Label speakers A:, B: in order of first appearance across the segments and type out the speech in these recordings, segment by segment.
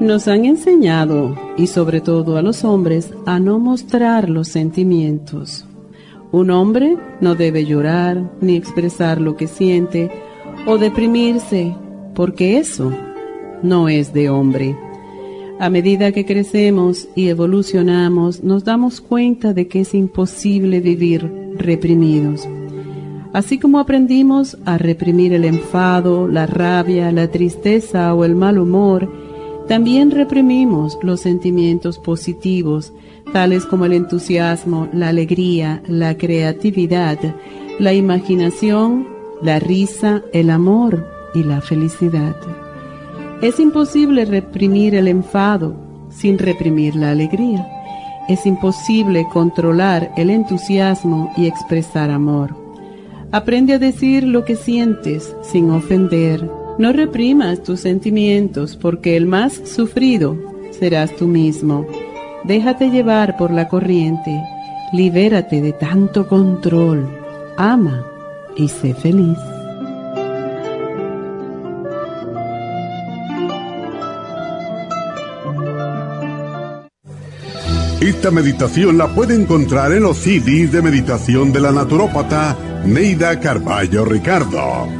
A: Nos han enseñado, y sobre todo a los hombres, a no mostrar los sentimientos. Un hombre no debe llorar ni expresar lo que siente o deprimirse, porque eso no es de hombre. A medida que crecemos y evolucionamos, nos damos cuenta de que es imposible vivir reprimidos. Así como aprendimos a reprimir el enfado, la rabia, la tristeza o el mal humor, también reprimimos los sentimientos positivos, tales como el entusiasmo, la alegría, la creatividad, la imaginación, la risa, el amor y la felicidad. Es imposible reprimir el enfado sin reprimir la alegría. Es imposible controlar el entusiasmo y expresar amor. Aprende a decir lo que sientes sin ofender no reprimas tus sentimientos porque el más sufrido serás tú mismo. Déjate llevar por la corriente, libérate de tanto control, ama y sé feliz.
B: Esta meditación la puede encontrar en los CDs de meditación de la naturópata Neida Carballo Ricardo.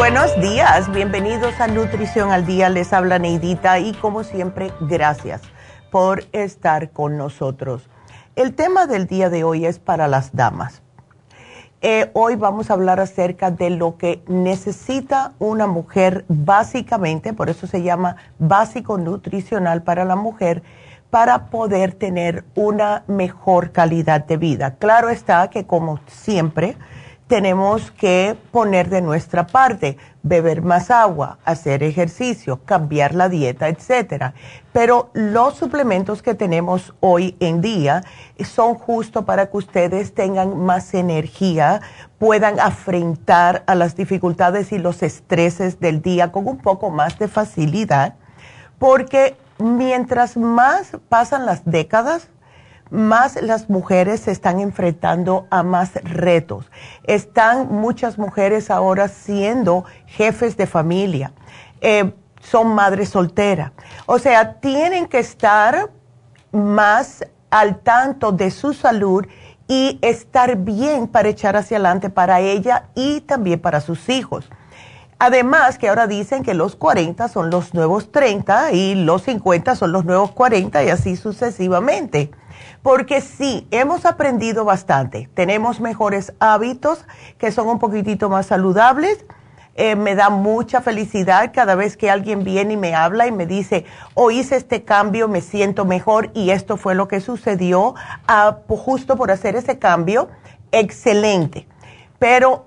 C: Buenos días, bienvenidos a Nutrición al Día, les habla Neidita y como siempre, gracias por estar con nosotros. El tema del día de hoy es para las damas. Eh, hoy vamos a hablar acerca de lo que necesita una mujer básicamente, por eso se llama básico nutricional para la mujer, para poder tener una mejor calidad de vida. Claro está que como siempre, tenemos que poner de nuestra parte, beber más agua, hacer ejercicio, cambiar la dieta, etcétera. Pero los suplementos que tenemos hoy en día son justo para que ustedes tengan más energía, puedan afrontar a las dificultades y los estreses del día con un poco más de facilidad, porque mientras más pasan las décadas, más las mujeres se están enfrentando a más retos. Están muchas mujeres ahora siendo jefes de familia, eh, son madres solteras. O sea, tienen que estar más al tanto de su salud y estar bien para echar hacia adelante para ella y también para sus hijos. Además que ahora dicen que los 40 son los nuevos 30 y los 50 son los nuevos 40 y así sucesivamente. Porque sí, hemos aprendido bastante. Tenemos mejores hábitos que son un poquitito más saludables. Eh, me da mucha felicidad cada vez que alguien viene y me habla y me dice, o hice este cambio, me siento mejor y esto fue lo que sucedió ah, justo por hacer ese cambio. Excelente. Pero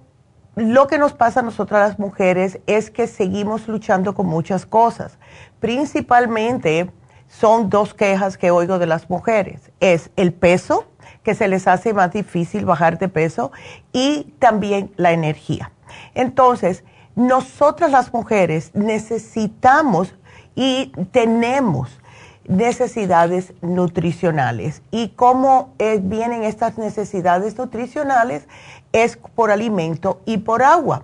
C: lo que nos pasa a nosotras las mujeres es que seguimos luchando con muchas cosas. Principalmente son dos quejas que oigo de las mujeres. Es el peso, que se les hace más difícil bajar de peso, y también la energía. Entonces, nosotras las mujeres necesitamos y tenemos necesidades nutricionales. ¿Y cómo vienen estas necesidades nutricionales? Es por alimento y por agua.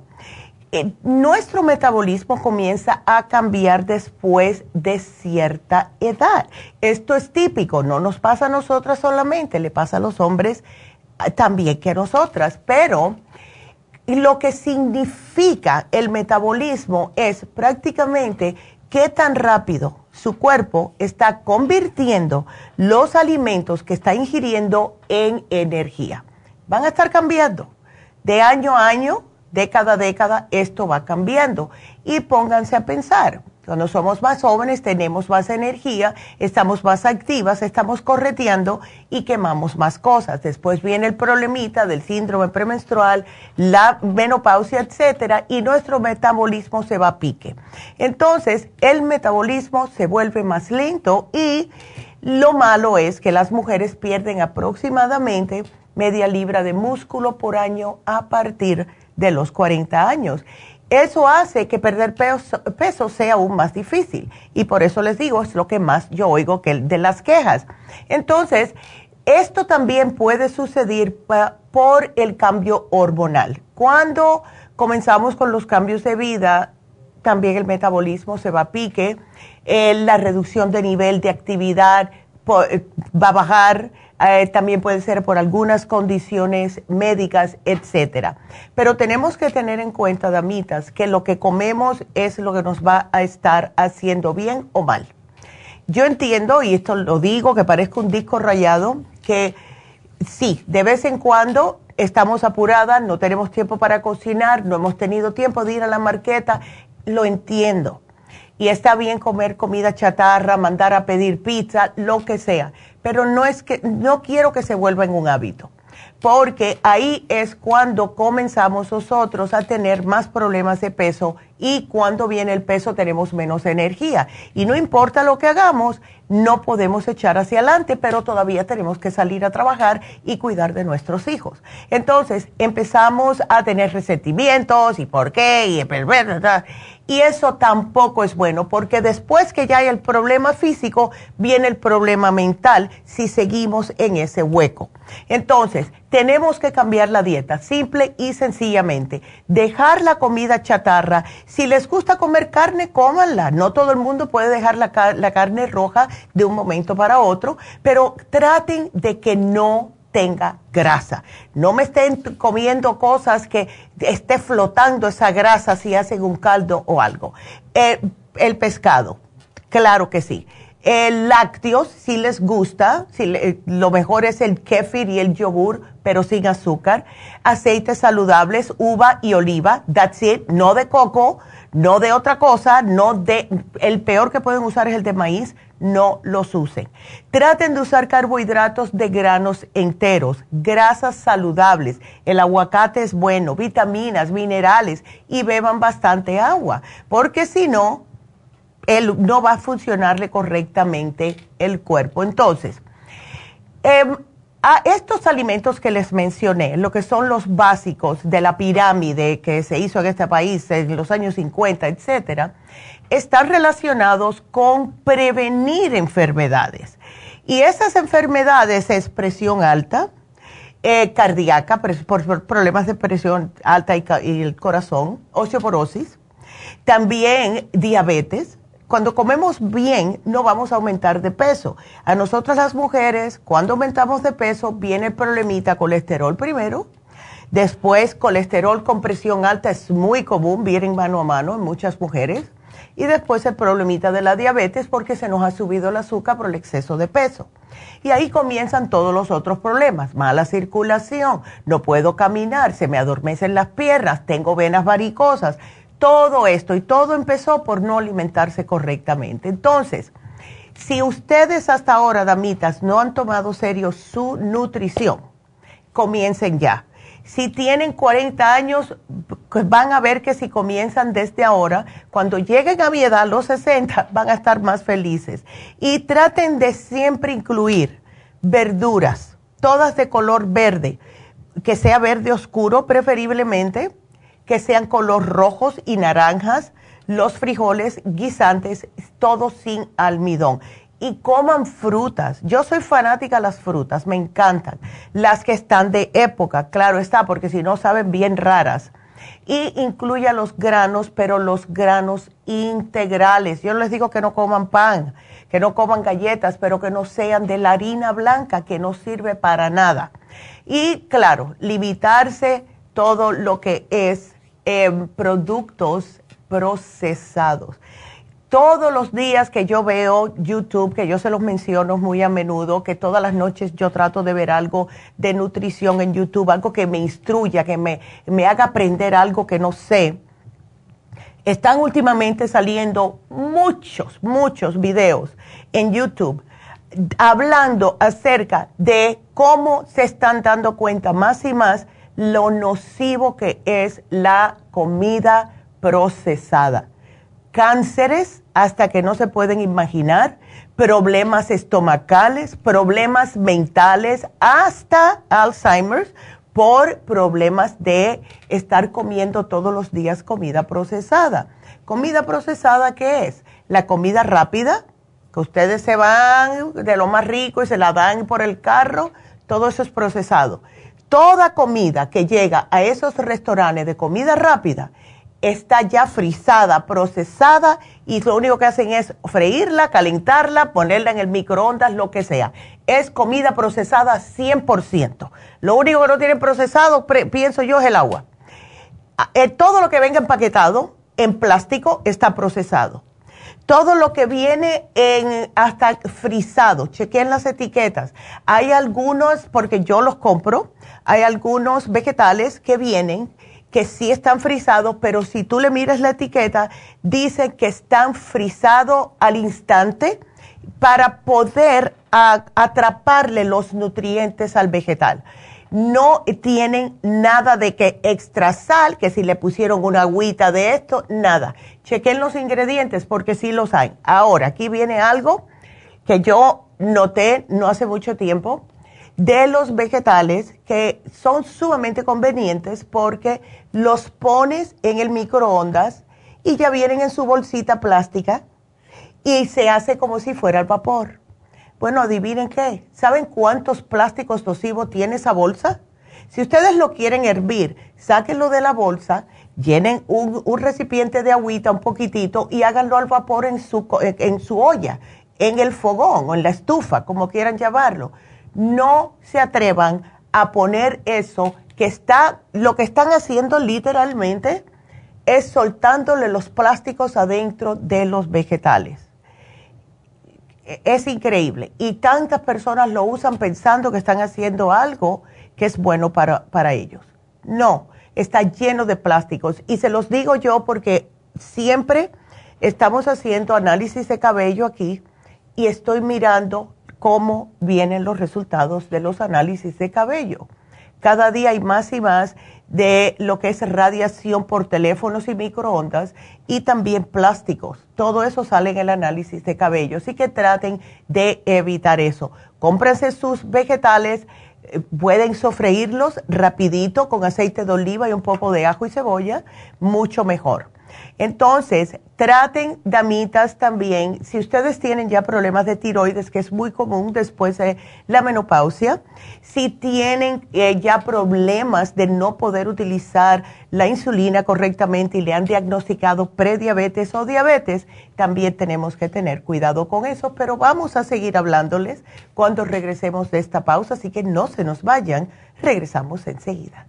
C: Nuestro metabolismo comienza a cambiar después de cierta edad. Esto es típico, no nos pasa a nosotras solamente, le pasa a los hombres eh, también que a nosotras, pero lo que significa el metabolismo es prácticamente qué tan rápido su cuerpo está convirtiendo los alimentos que está ingiriendo en energía. Van a estar cambiando. De año a año, década a década, esto va cambiando. Y pónganse a pensar, cuando somos más jóvenes tenemos más energía, estamos más activas, estamos correteando y quemamos más cosas. Después viene el problemita del síndrome premenstrual, la menopausia, etcétera, y nuestro metabolismo se va a pique. Entonces, el metabolismo se vuelve más lento y lo malo es que las mujeres pierden aproximadamente media libra de músculo por año a partir de los 40 años. Eso hace que perder peso, sea aún más difícil. Y por eso les digo, es lo que más yo oigo que de las quejas. Entonces, esto también puede suceder por el cambio hormonal. Cuando comenzamos con los cambios de vida, también el metabolismo se va a pique, eh, la reducción de nivel de actividad va a bajar, eh, también puede ser por algunas condiciones médicas, etcétera. Pero tenemos que tener en cuenta, damitas, que lo que comemos es lo que nos va a estar haciendo bien o mal. Yo entiendo, y esto lo digo, que parezca un disco rayado, que sí, de vez en cuando estamos apuradas, no tenemos tiempo para cocinar, no hemos tenido tiempo de ir a la marqueta, lo entiendo. Y está bien comer comida chatarra, mandar a pedir pizza, lo que sea pero no es que, no quiero que se vuelva en un hábito, porque ahí es cuando comenzamos nosotros a tener más problemas de peso y cuando viene el peso tenemos menos energía. Y no importa lo que hagamos, no podemos echar hacia adelante, pero todavía tenemos que salir a trabajar y cuidar de nuestros hijos. Entonces empezamos a tener resentimientos y por qué y y eso tampoco es bueno, porque después que ya hay el problema físico, viene el problema mental si seguimos en ese hueco. Entonces, tenemos que cambiar la dieta, simple y sencillamente. Dejar la comida chatarra. Si les gusta comer carne, cómanla. No todo el mundo puede dejar la, la carne roja de un momento para otro, pero traten de que no tenga grasa. No me estén comiendo cosas que esté flotando esa grasa si hacen un caldo o algo. Eh, el pescado, claro que sí. El lácteos, si les gusta, si lo mejor es el kéfir y el yogur, pero sin azúcar. Aceites saludables, uva y oliva, that's it, no de coco, no de otra cosa, no de, el peor que pueden usar es el de maíz, no los usen. Traten de usar carbohidratos de granos enteros, grasas saludables. El aguacate es bueno, vitaminas, minerales y beban bastante agua, porque si no, él no va a funcionarle correctamente el cuerpo. Entonces, em, a estos alimentos que les mencioné, lo que son los básicos de la pirámide que se hizo en este país en los años 50, etcétera, están relacionados con prevenir enfermedades. Y esas enfermedades es presión alta, eh, cardíaca, por, problemas de presión alta y, y el corazón, osteoporosis, también diabetes. Cuando comemos bien, no vamos a aumentar de peso. A nosotras las mujeres, cuando aumentamos de peso, viene el problemita colesterol primero, Después, colesterol con presión alta es muy común, vienen mano a mano en muchas mujeres. Y después el problemita de la diabetes porque se nos ha subido el azúcar por el exceso de peso. Y ahí comienzan todos los otros problemas. Mala circulación, no puedo caminar, se me adormecen las piernas, tengo venas varicosas. Todo esto y todo empezó por no alimentarse correctamente. Entonces, si ustedes hasta ahora, damitas, no han tomado serio su nutrición, comiencen ya si tienen 40 años, pues van a ver que si comienzan desde ahora, cuando lleguen a mi edad, los 60, van a estar más felices. Y traten de siempre incluir verduras, todas de color verde, que sea verde oscuro preferiblemente, que sean color rojos y naranjas, los frijoles guisantes, todos sin almidón y coman frutas. Yo soy fanática de las frutas, me encantan. Las que están de época, claro está, porque si no saben bien raras. Y incluya los granos, pero los granos integrales. Yo les digo que no coman pan, que no coman galletas, pero que no sean de la harina blanca, que no sirve para nada. Y claro, limitarse todo lo que es eh, productos procesados todos los días que yo veo YouTube, que yo se los menciono muy a menudo, que todas las noches yo trato de ver algo de nutrición en YouTube, algo que me instruya, que me, me haga aprender algo que no sé. Están últimamente saliendo muchos, muchos videos en YouTube hablando acerca de cómo se están dando cuenta más y más lo nocivo que es la comida procesada cánceres hasta que no se pueden imaginar, problemas estomacales, problemas mentales, hasta Alzheimer's por problemas de estar comiendo todos los días comida procesada. ¿Comida procesada qué es? La comida rápida, que ustedes se van de lo más rico y se la dan por el carro, todo eso es procesado. Toda comida que llega a esos restaurantes de comida rápida está ya frisada, procesada y lo único que hacen es freírla, calentarla, ponerla en el microondas, lo que sea. Es comida procesada 100%. Lo único que no tiene procesado, pienso yo, es el agua. Ah, eh, todo lo que venga empaquetado en plástico está procesado. Todo lo que viene en hasta frisado, chequen las etiquetas. Hay algunos, porque yo los compro, hay algunos vegetales que vienen que sí están frisados, pero si tú le miras la etiqueta, dice que están frisados al instante para poder atraparle los nutrientes al vegetal. No tienen nada de que extra sal, que si le pusieron una agüita de esto, nada. Chequen los ingredientes porque sí los hay. Ahora, aquí viene algo que yo noté no hace mucho tiempo de los vegetales que son sumamente convenientes porque los pones en el microondas y ya vienen en su bolsita plástica y se hace como si fuera el vapor. Bueno, adivinen qué. ¿Saben cuántos plásticos nocivos tiene esa bolsa? Si ustedes lo quieren hervir, sáquenlo de la bolsa, llenen un, recipiente de agüita un poquitito y háganlo al vapor en su, en su olla, en el fogón o en la estufa, como quieran llamarlo no se atrevan a poner eso que está, lo que están haciendo literalmente es soltándole los plásticos adentro de los vegetales. Es increíble. Y tantas personas lo usan pensando que están haciendo algo que es bueno para, para ellos. No, está lleno de plásticos. Y se los digo yo porque siempre estamos haciendo análisis de cabello aquí y estoy mirando cómo vienen los resultados de los análisis de cabello. Cada día hay más y más de lo que es radiación por teléfonos y microondas y también plásticos. Todo eso sale en el análisis de cabello. Así que traten de evitar eso. Cómprense sus vegetales, eh, pueden sofreírlos rapidito con aceite de oliva y un poco de ajo y cebolla, mucho mejor. Entonces, traten, damitas, también, si ustedes tienen ya problemas de tiroides, que es muy común después de la menopausia, si tienen eh, ya problemas de no poder utilizar la insulina correctamente y le han diagnosticado prediabetes o diabetes, también tenemos que tener cuidado con eso, pero vamos a seguir hablándoles cuando regresemos de esta pausa, así que no se nos vayan, regresamos enseguida.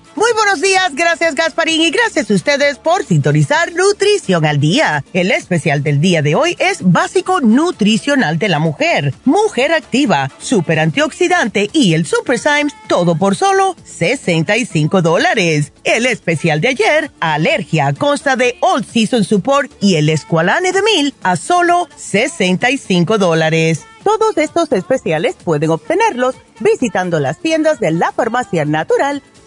C: Muy buenos días, gracias Gasparín y gracias a ustedes por sintonizar Nutrición al Día. El especial del día de hoy es Básico Nutricional de la Mujer, Mujer Activa, Super Antioxidante y el Super Symes, todo por solo 65 dólares. El especial de ayer, Alergia, consta de All Season Support y el Esqualane de Mil a solo 65 dólares. Todos estos especiales pueden obtenerlos visitando las tiendas de la Farmacia Natural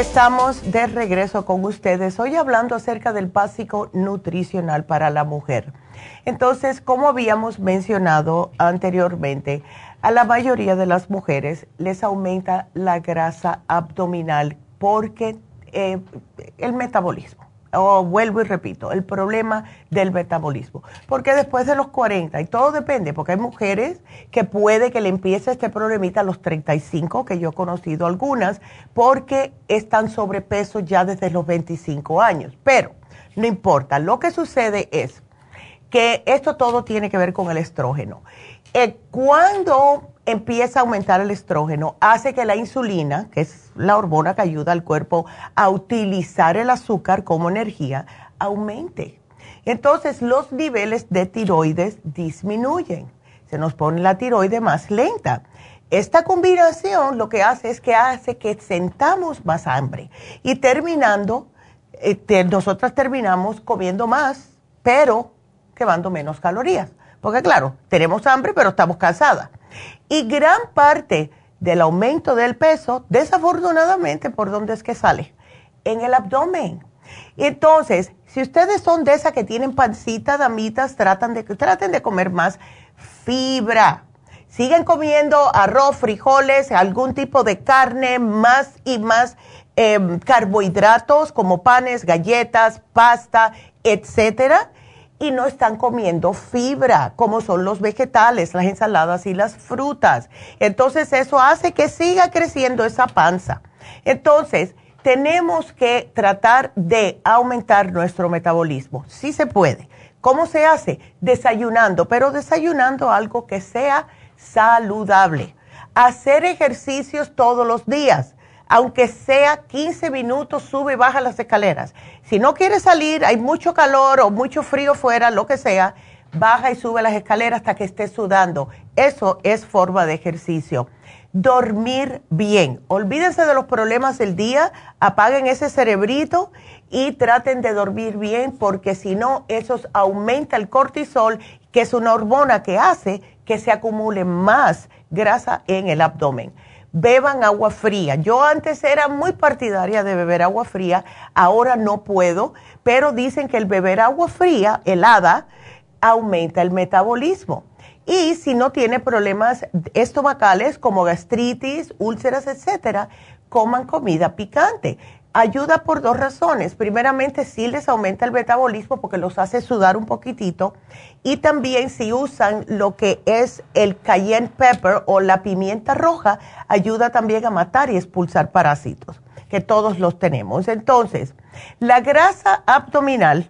C: Estamos de regreso con ustedes, hoy hablando acerca del básico nutricional para la mujer. Entonces, como habíamos mencionado anteriormente, a la mayoría de las mujeres les aumenta la grasa abdominal porque eh, el metabolismo o vuelvo y repito, el problema del metabolismo. Porque después de los 40, y todo depende, porque hay mujeres que puede que le empiece este problemita a los 35, que yo he conocido algunas, porque están sobrepeso ya desde los 25 años. Pero no importa, lo que sucede es que esto todo tiene que ver con el estrógeno. Eh, cuando empieza a aumentar el estrógeno, hace que la insulina, que es la hormona que ayuda al cuerpo a utilizar el azúcar como energía, aumente. Entonces los niveles de tiroides disminuyen. Se nos pone la tiroide más lenta. Esta combinación lo que hace es que hace que sentamos más hambre y terminando, eh, nosotras terminamos comiendo más, pero quemando menos calorías. Porque claro, tenemos hambre, pero estamos cansadas. Y gran parte del aumento del peso, desafortunadamente, ¿por dónde es que sale? En el abdomen. Entonces, si ustedes son de esas que tienen pancita, damitas, tratan de, traten de comer más fibra. Siguen comiendo arroz, frijoles, algún tipo de carne, más y más em, carbohidratos como panes, galletas, pasta, etcétera y no están comiendo fibra, como son los vegetales, las ensaladas y las frutas. Entonces eso hace que siga creciendo esa panza. Entonces, tenemos que tratar de aumentar nuestro metabolismo. Sí se puede. ¿Cómo se hace? Desayunando, pero desayunando algo que sea saludable. Hacer ejercicios todos los días aunque sea 15 minutos, sube y baja las escaleras. Si no quieres salir, hay mucho calor o mucho frío fuera, lo que sea, baja y sube las escaleras hasta que estés sudando. Eso es forma de ejercicio. Dormir bien. Olvídense de los problemas del día, apaguen ese cerebrito y traten de dormir bien porque si no, eso aumenta el cortisol que es una hormona que hace que se acumule más grasa en el abdomen. Beban agua fría. Yo antes era muy partidaria de beber agua fría, ahora no puedo, pero dicen que el beber agua fría, helada, aumenta el metabolismo. Y si no tiene problemas estomacales como gastritis, úlceras, etcétera, coman comida picante. Ayuda por dos razones. Primeramente, sí les aumenta el metabolismo porque los hace sudar un poquitito. Y también si usan lo que es el cayenne pepper o la pimienta roja, ayuda también a matar y expulsar parásitos, que todos los tenemos. Entonces, la grasa abdominal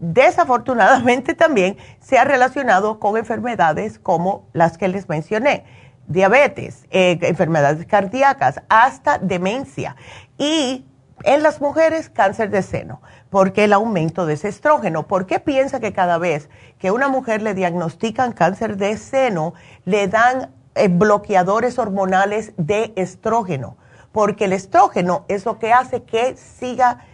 C: desafortunadamente también se ha relacionado con enfermedades como las que les mencioné, diabetes, eh, enfermedades cardíacas, hasta demencia y en las mujeres cáncer de seno, porque el aumento de ese estrógeno. ¿Por qué piensa que cada vez que una mujer le diagnostican cáncer de seno, le dan eh, bloqueadores hormonales de estrógeno? Porque el estrógeno es lo que hace que siga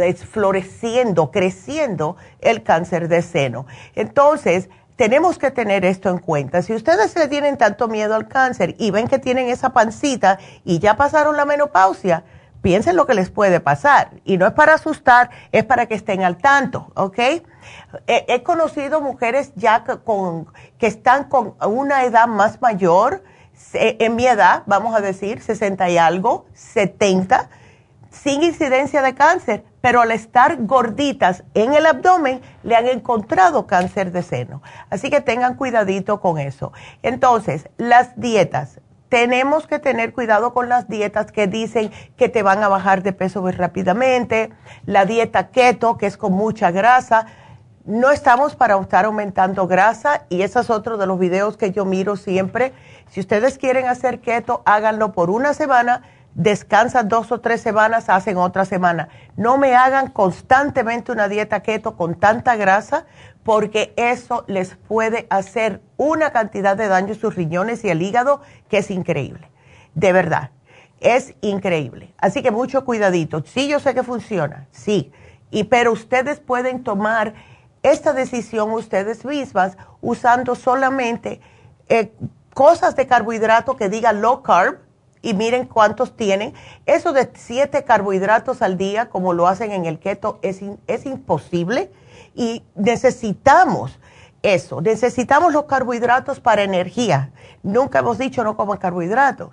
C: es floreciendo, creciendo el cáncer de seno. Entonces, tenemos que tener esto en cuenta. Si ustedes le tienen tanto miedo al cáncer y ven que tienen esa pancita y ya pasaron la menopausia, piensen lo que les puede pasar. Y no es para asustar, es para que estén al tanto, ¿ok? He, conocido mujeres ya con, que están con una edad más mayor, en mi edad, vamos a decir, 60 y algo, 70, sin incidencia de cáncer, pero al estar gorditas en el abdomen le han encontrado cáncer de seno. Así que tengan cuidadito con eso. Entonces, las dietas. Tenemos que tener cuidado con las dietas que dicen que te van a bajar de peso muy rápidamente. La dieta keto, que es con mucha grasa. No estamos para estar aumentando grasa y ese es otro de los videos que yo miro siempre. Si ustedes quieren hacer keto, háganlo por una semana descansan dos o tres semanas, hacen otra semana. No me hagan constantemente una dieta keto con tanta grasa porque eso les puede hacer una cantidad de daño en sus riñones y el hígado que es increíble. De verdad, es increíble. Así que mucho cuidadito. Sí, yo sé que funciona, sí. Y pero ustedes pueden tomar esta decisión ustedes mismas usando solamente eh, cosas de carbohidrato que digan low carb y miren cuántos tienen. Eso de siete carbohidratos al día, como lo hacen en el keto, es, es imposible y necesitamos eso. Necesitamos los carbohidratos para energía. Nunca hemos dicho no coman carbohidratos,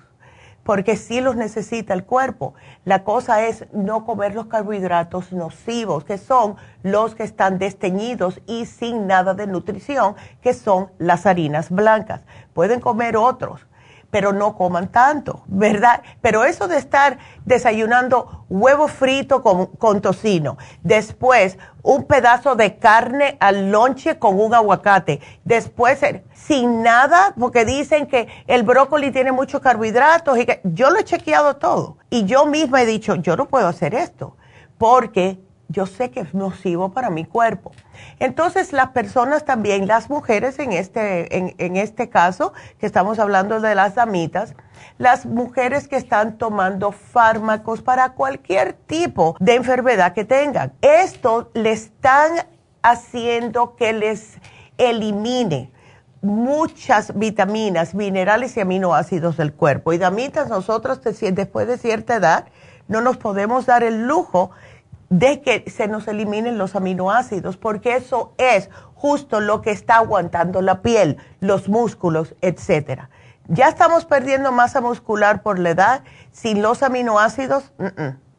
C: porque sí los necesita el cuerpo. La cosa es no comer los carbohidratos nocivos, que son los que están desteñidos y sin nada de nutrición, que son las harinas blancas. Pueden comer otros pero no coman tanto, ¿verdad? Pero eso de estar desayunando huevo frito con, tocino, después un pedazo de carne al lonche con un aguacate, después sin nada, porque dicen que el brócoli tiene muchos carbohidratos y que yo lo he chequeado todo y yo misma he dicho, yo no puedo hacer esto, porque yo sé que es nocivo para mi cuerpo. Entonces, las personas también, las mujeres en este, en, este caso, que estamos hablando de las damitas, las mujeres que están tomando fármacos para cualquier tipo de enfermedad que tengan, esto le están haciendo que les elimine muchas vitaminas, minerales y aminoácidos del cuerpo. Y damitas, nosotros después de cierta edad no nos podemos dar el lujo de que se nos eliminen los aminoácidos, porque eso es justo lo que está aguantando la piel, los músculos, etcétera. Ya estamos perdiendo masa muscular por la edad, sin los aminoácidos,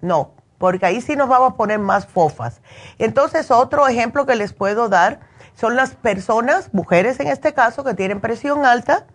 C: no, porque ahí sí nos vamos a poner más fofas. Entonces, otro ejemplo que les puedo dar son las personas, mujeres en este caso, que tienen presión alta,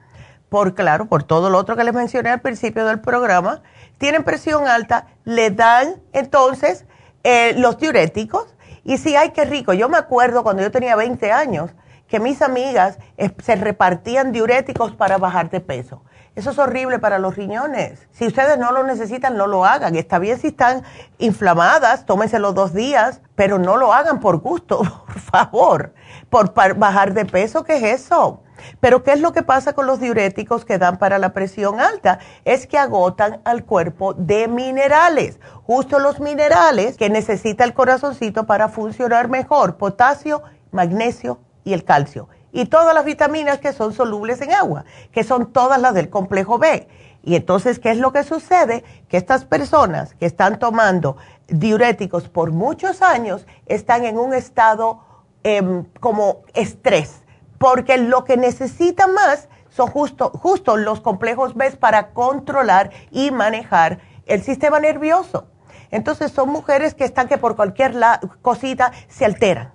C: por claro, por todo lo otro que les mencioné al principio del programa, tienen presión alta, le dan entonces eh, los diuréticos. Y sí, ay, qué rico. Yo me acuerdo cuando yo tenía 20 años que mis amigas eh, se repartían diuréticos para bajar de peso. Eso es horrible para los riñones. Si ustedes no lo necesitan, no lo hagan. Está bien si están inflamadas, tómense los dos días, pero no lo hagan por gusto, por favor. Por bajar de peso, ¿qué es eso? Pero ¿qué es lo que pasa con los diuréticos que dan para la presión alta? Es que agotan al cuerpo de minerales, justo los minerales que necesita el corazoncito para funcionar mejor, potasio, magnesio y el calcio. y todas las vitaminas que son solubles en agua, que son todas las del complejo B. Y entonces, ¿qué es lo que sucede? Que estas personas que están tomando diuréticos por muchos años están en un estado em, como estrés, porque lo que necesitan más son justo, justo los complejos B para controlar y manejar el sistema nervioso. Entonces son mujeres que están que por cualquier cosita se alteran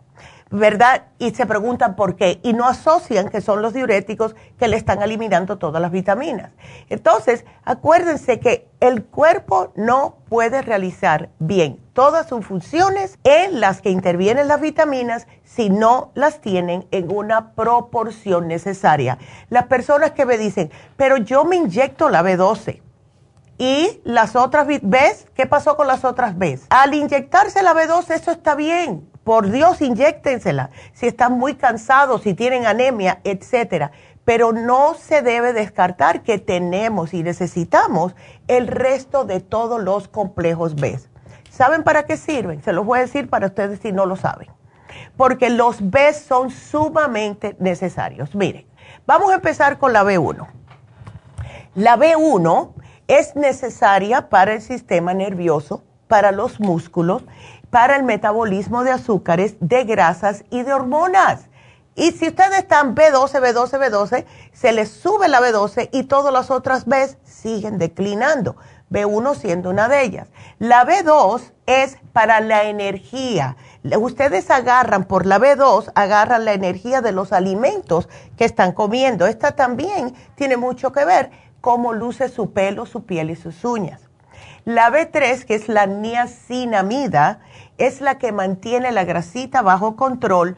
C: ¿verdad? Y se preguntan por qué y no asocian que son los diuréticos que le están eliminando todas las vitaminas. Entonces, acuérdense que el cuerpo no puede realizar bien todas sus funciones en las que intervienen las vitaminas si no las tienen en una proporción necesaria. Las personas que me dicen, pero yo me inyecto la B12 y las otras, ¿ves? ¿Qué pasó con las otras ¿ves? Al inyectarse la B12, eso está bien. Por Dios, inyéctensela. Si están muy cansados, si tienen anemia, etcétera. Pero no se debe descartar que tenemos y necesitamos el resto de todos los complejos B. ¿Saben para qué sirven? Se los voy a decir para ustedes si no lo saben. Porque los B son sumamente necesarios. Miren, vamos a empezar con la B1. La B1 es necesaria para el sistema nervioso, para los músculos, para el metabolismo de azúcares, de grasas y de hormonas. Y si ustedes están B12, B12, B12, se les sube la B12 y todas las otras B siguen declinando. B1 siendo una de ellas. La B2 es para la energía. Ustedes agarran por la B2, agarran la energía de los alimentos que están comiendo. Esta también tiene mucho que ver cómo luce su pelo, su piel y sus uñas. La B3, que es la niacinamida, es la que mantiene la grasita bajo control,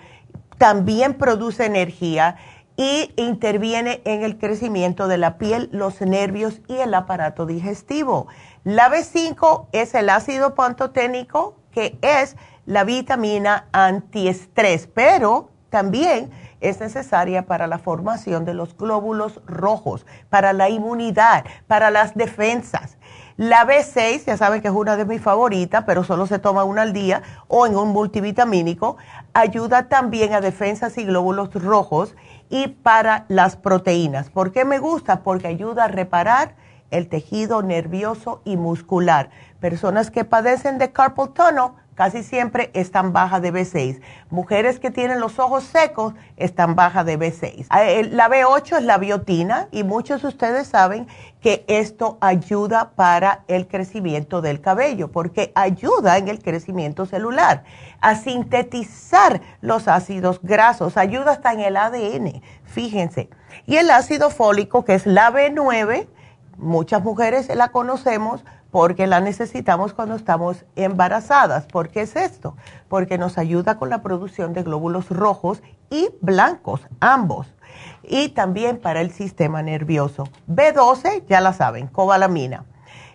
C: también produce energía y interviene en el crecimiento de la piel, los nervios y el aparato digestivo. La B5 es el ácido pantoténico, que es la vitamina antiestrés, pero también es necesaria para la formación de los glóbulos rojos, para la inmunidad, para las defensas. La B6, ya saben que es una de mis favoritas, pero solo se toma una al día o en un multivitamínico, ayuda también a defensas y glóbulos rojos y para las proteínas. ¿Por qué me gusta? Porque ayuda a reparar el tejido nervioso y muscular. Personas que padecen de carpal tunnel casi siempre están bajas de B6. Mujeres que tienen los ojos secos están bajas de B6. Ah, la B8 es la biotina y muchos de ustedes saben que esto ayuda para el crecimiento del cabello porque ayuda en el crecimiento celular, a sintetizar los ácidos grasos, ayuda hasta en el ADN, fíjense. Y el ácido fólico, que es la B9, muchas mujeres la conocemos porque la necesitamos cuando estamos embarazadas. ¿Por qué es esto? Porque nos ayuda con la producción de glóbulos rojos y blancos, ambos. Y también para el sistema nervioso. B12, ya la saben, cobalamina.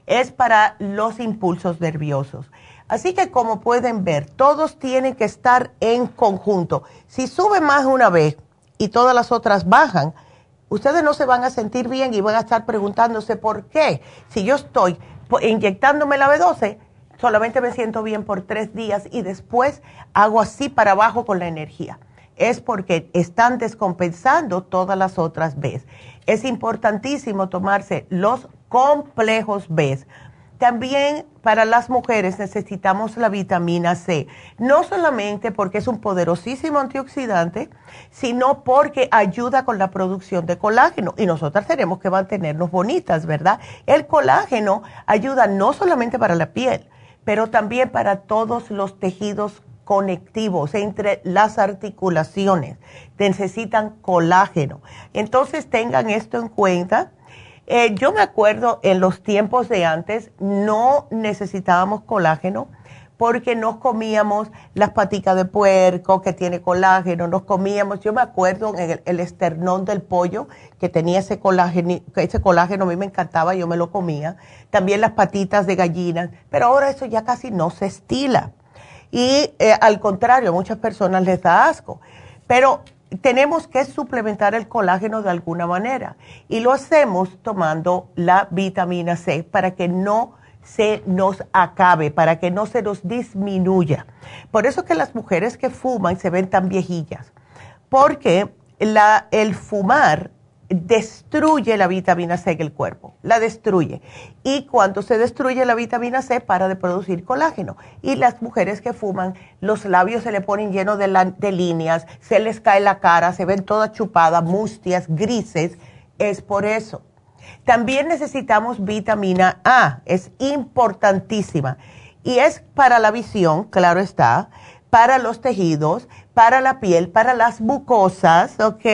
C: Es para los impulsos nerviosos. Así que como pueden ver, todos tienen que estar en conjunto. Si sube más una vez y todas las otras bajan, ustedes no se van a sentir bien y van a estar preguntándose por qué. Si yo estoy inyectándome la B12, solamente me siento bien por tres días y después hago así para abajo con la energía. Es porque están descompensando todas las otras Bs. Es importantísimo tomarse los complejos Bs también para las mujeres necesitamos la vitamina C, no solamente porque es un poderosísimo antioxidante, sino porque ayuda con la producción de colágeno y nosotras tenemos que mantenernos bonitas, ¿verdad? El colágeno ayuda no solamente para la piel, pero también para todos los tejidos conectivos entre las articulaciones. Necesitan colágeno. Entonces tengan esto en cuenta eh, yo me acuerdo en los tiempos de antes no necesitábamos colágeno porque nos comíamos las paticas de puerco que tiene colágeno, nos comíamos, yo me acuerdo en el, esternón del pollo que tenía ese colágeno, ese colágeno a mí me encantaba, yo me lo comía, también las patitas de gallinas, pero ahora eso ya casi no se estila. Y eh, al contrario, a muchas personas les da asco. Pero tenemos que suplementar el colágeno de alguna manera y lo hacemos tomando la vitamina C para que no se nos acabe, para que no se nos disminuya. Por eso que las mujeres que fuman se ven tan viejillas, porque la, el fumar destruye la vitamina C en el cuerpo, la destruye. Y cuando se destruye la vitamina C, para de producir colágeno. Y las mujeres que fuman, los labios se le ponen llenos de, de líneas, se les cae la cara, se ven todas chupadas, mustias, grises. Es por eso. También necesitamos vitamina A, es importantísima. Y es para la visión, claro está, para los tejidos, para la piel, para las mucosas, ¿ok?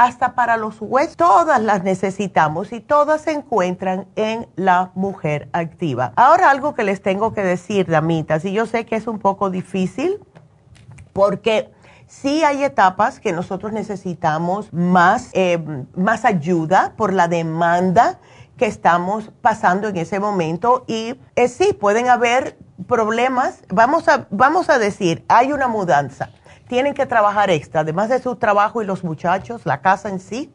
C: Hasta para los huesos. Todas las necesitamos y todas se encuentran en la mujer activa. Ahora algo que les tengo que decir, damitas, y yo sé que es un poco difícil porque sí hay etapas que nosotros necesitamos más, eh, más ayuda por la demanda que estamos pasando en ese momento y eh, sí, pueden haber problemas. Vamos a, vamos a decir, hay una mudanza tienen que trabajar extra, además de su trabajo y los muchachos, la casa en sí,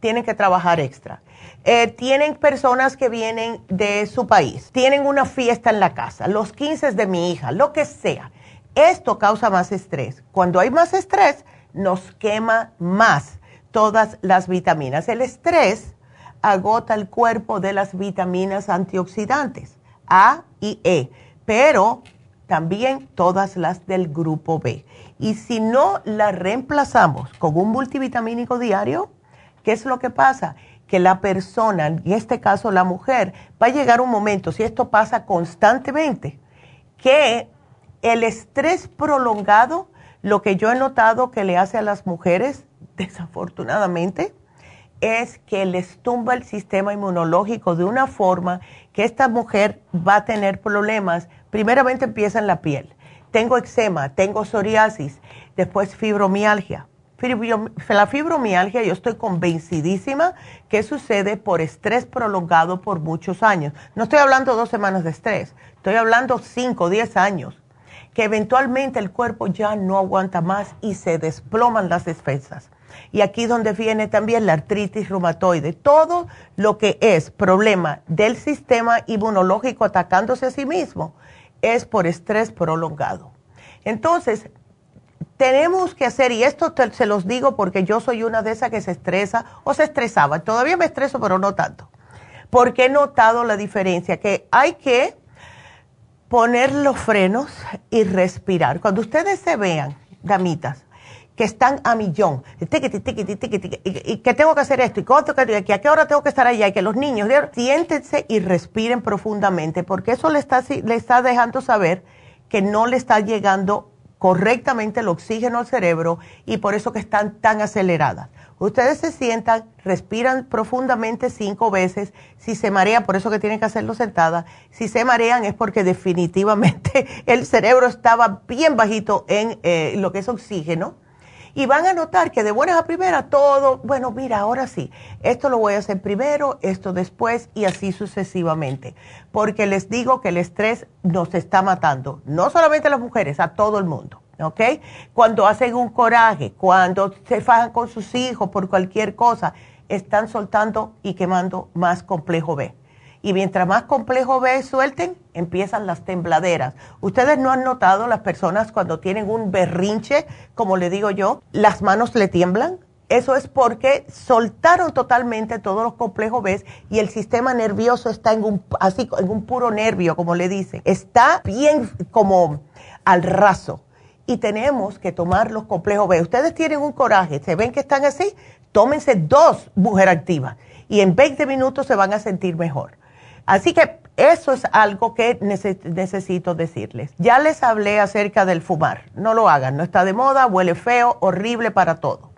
C: tienen que trabajar extra. Eh, tienen personas que vienen de su país, tienen una fiesta en la casa, los 15 de mi hija, lo que sea. Esto causa más estrés. Cuando hay más estrés, nos quema más todas las vitaminas. El estrés agota el cuerpo de las vitaminas antioxidantes, A y E, pero también todas las del grupo B. Y si no la reemplazamos con un multivitamínico diario, ¿qué es lo que pasa? Que la persona, en este caso la mujer, va a llegar un momento, si esto pasa constantemente, que el estrés prolongado, lo que yo he notado que le hace a las mujeres, desafortunadamente, es que les tumba el sistema inmunológico de una forma que esta mujer va a tener problemas. Primeramente empieza en la piel tengo eczema, tengo psoriasis, después fibromialgia. La fibromialgia yo estoy convencidísima que sucede por estrés prolongado por muchos años. No estoy hablando dos semanas de estrés, estoy hablando cinco, diez años, que eventualmente el cuerpo ya no aguanta más y se desploman las defensas. Y aquí donde viene también la artritis reumatoide, todo lo que es problema del sistema inmunológico atacándose a sí mismo es por estrés prolongado. Entonces, tenemos que hacer, y esto se los digo porque yo soy una de esas que se estresa o se estresaba, todavía me estreso, pero no tanto, porque he notado la diferencia, que hay que poner los frenos y respirar. Cuando ustedes se vean, damitas, que están a millón, y que tengo que hacer esto, y que a qué hora tengo que estar allá, y que los niños, siéntense y respiren profundamente, porque eso le está, le está dejando saber que no le está llegando correctamente el oxígeno al cerebro y por eso que están tan aceleradas. Ustedes se sientan, respiran profundamente cinco veces. Si se marean, por eso que tienen que hacerlo sentada. Si se marean es porque definitivamente el cerebro estaba bien bajito en eh, lo que es oxígeno y van a notar que de buenas a primeras todo, bueno, mira, ahora sí, esto lo voy a hacer primero, esto después y así sucesivamente. Porque les digo que el estrés nos está matando, no solamente a las mujeres, a todo el mundo. ¿Ok? Cuando hacen un coraje, cuando se fajan con sus hijos por cualquier cosa, están soltando y quemando más complejo B. Y mientras más complejo B suelten, empiezan las tembladeras. Ustedes no han notado las personas cuando tienen un berrinche, como le digo yo, las manos le tiemblan. Eso es porque soltaron totalmente todos los complejos B y el sistema nervioso está en un, así, en un puro nervio, como le dicen. Está bien como al raso. Y tenemos que tomar los complejos B. Ustedes tienen un coraje, se ven que están así, tómense dos mujer activas y en 20 minutos se van a sentir mejor. Así que eso es algo que necesito decirles. Ya les hablé acerca del fumar. No lo hagan, no está de moda, huele feo, horrible para todo.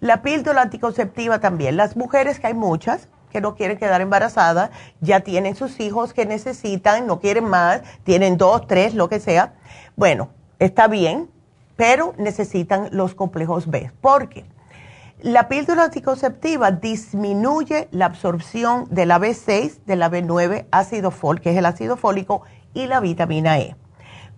C: La píldora anticonceptiva también. Las mujeres, que hay muchas, que no quieren quedar embarazadas, ya tienen sus hijos que necesitan, no quieren más, tienen dos, tres, lo que sea. Bueno, está bien, pero necesitan los complejos B. ¿Por qué? La píldora anticonceptiva disminuye la absorción de la B6, de la B9, ácido fólico, que es el ácido fólico, y la vitamina E.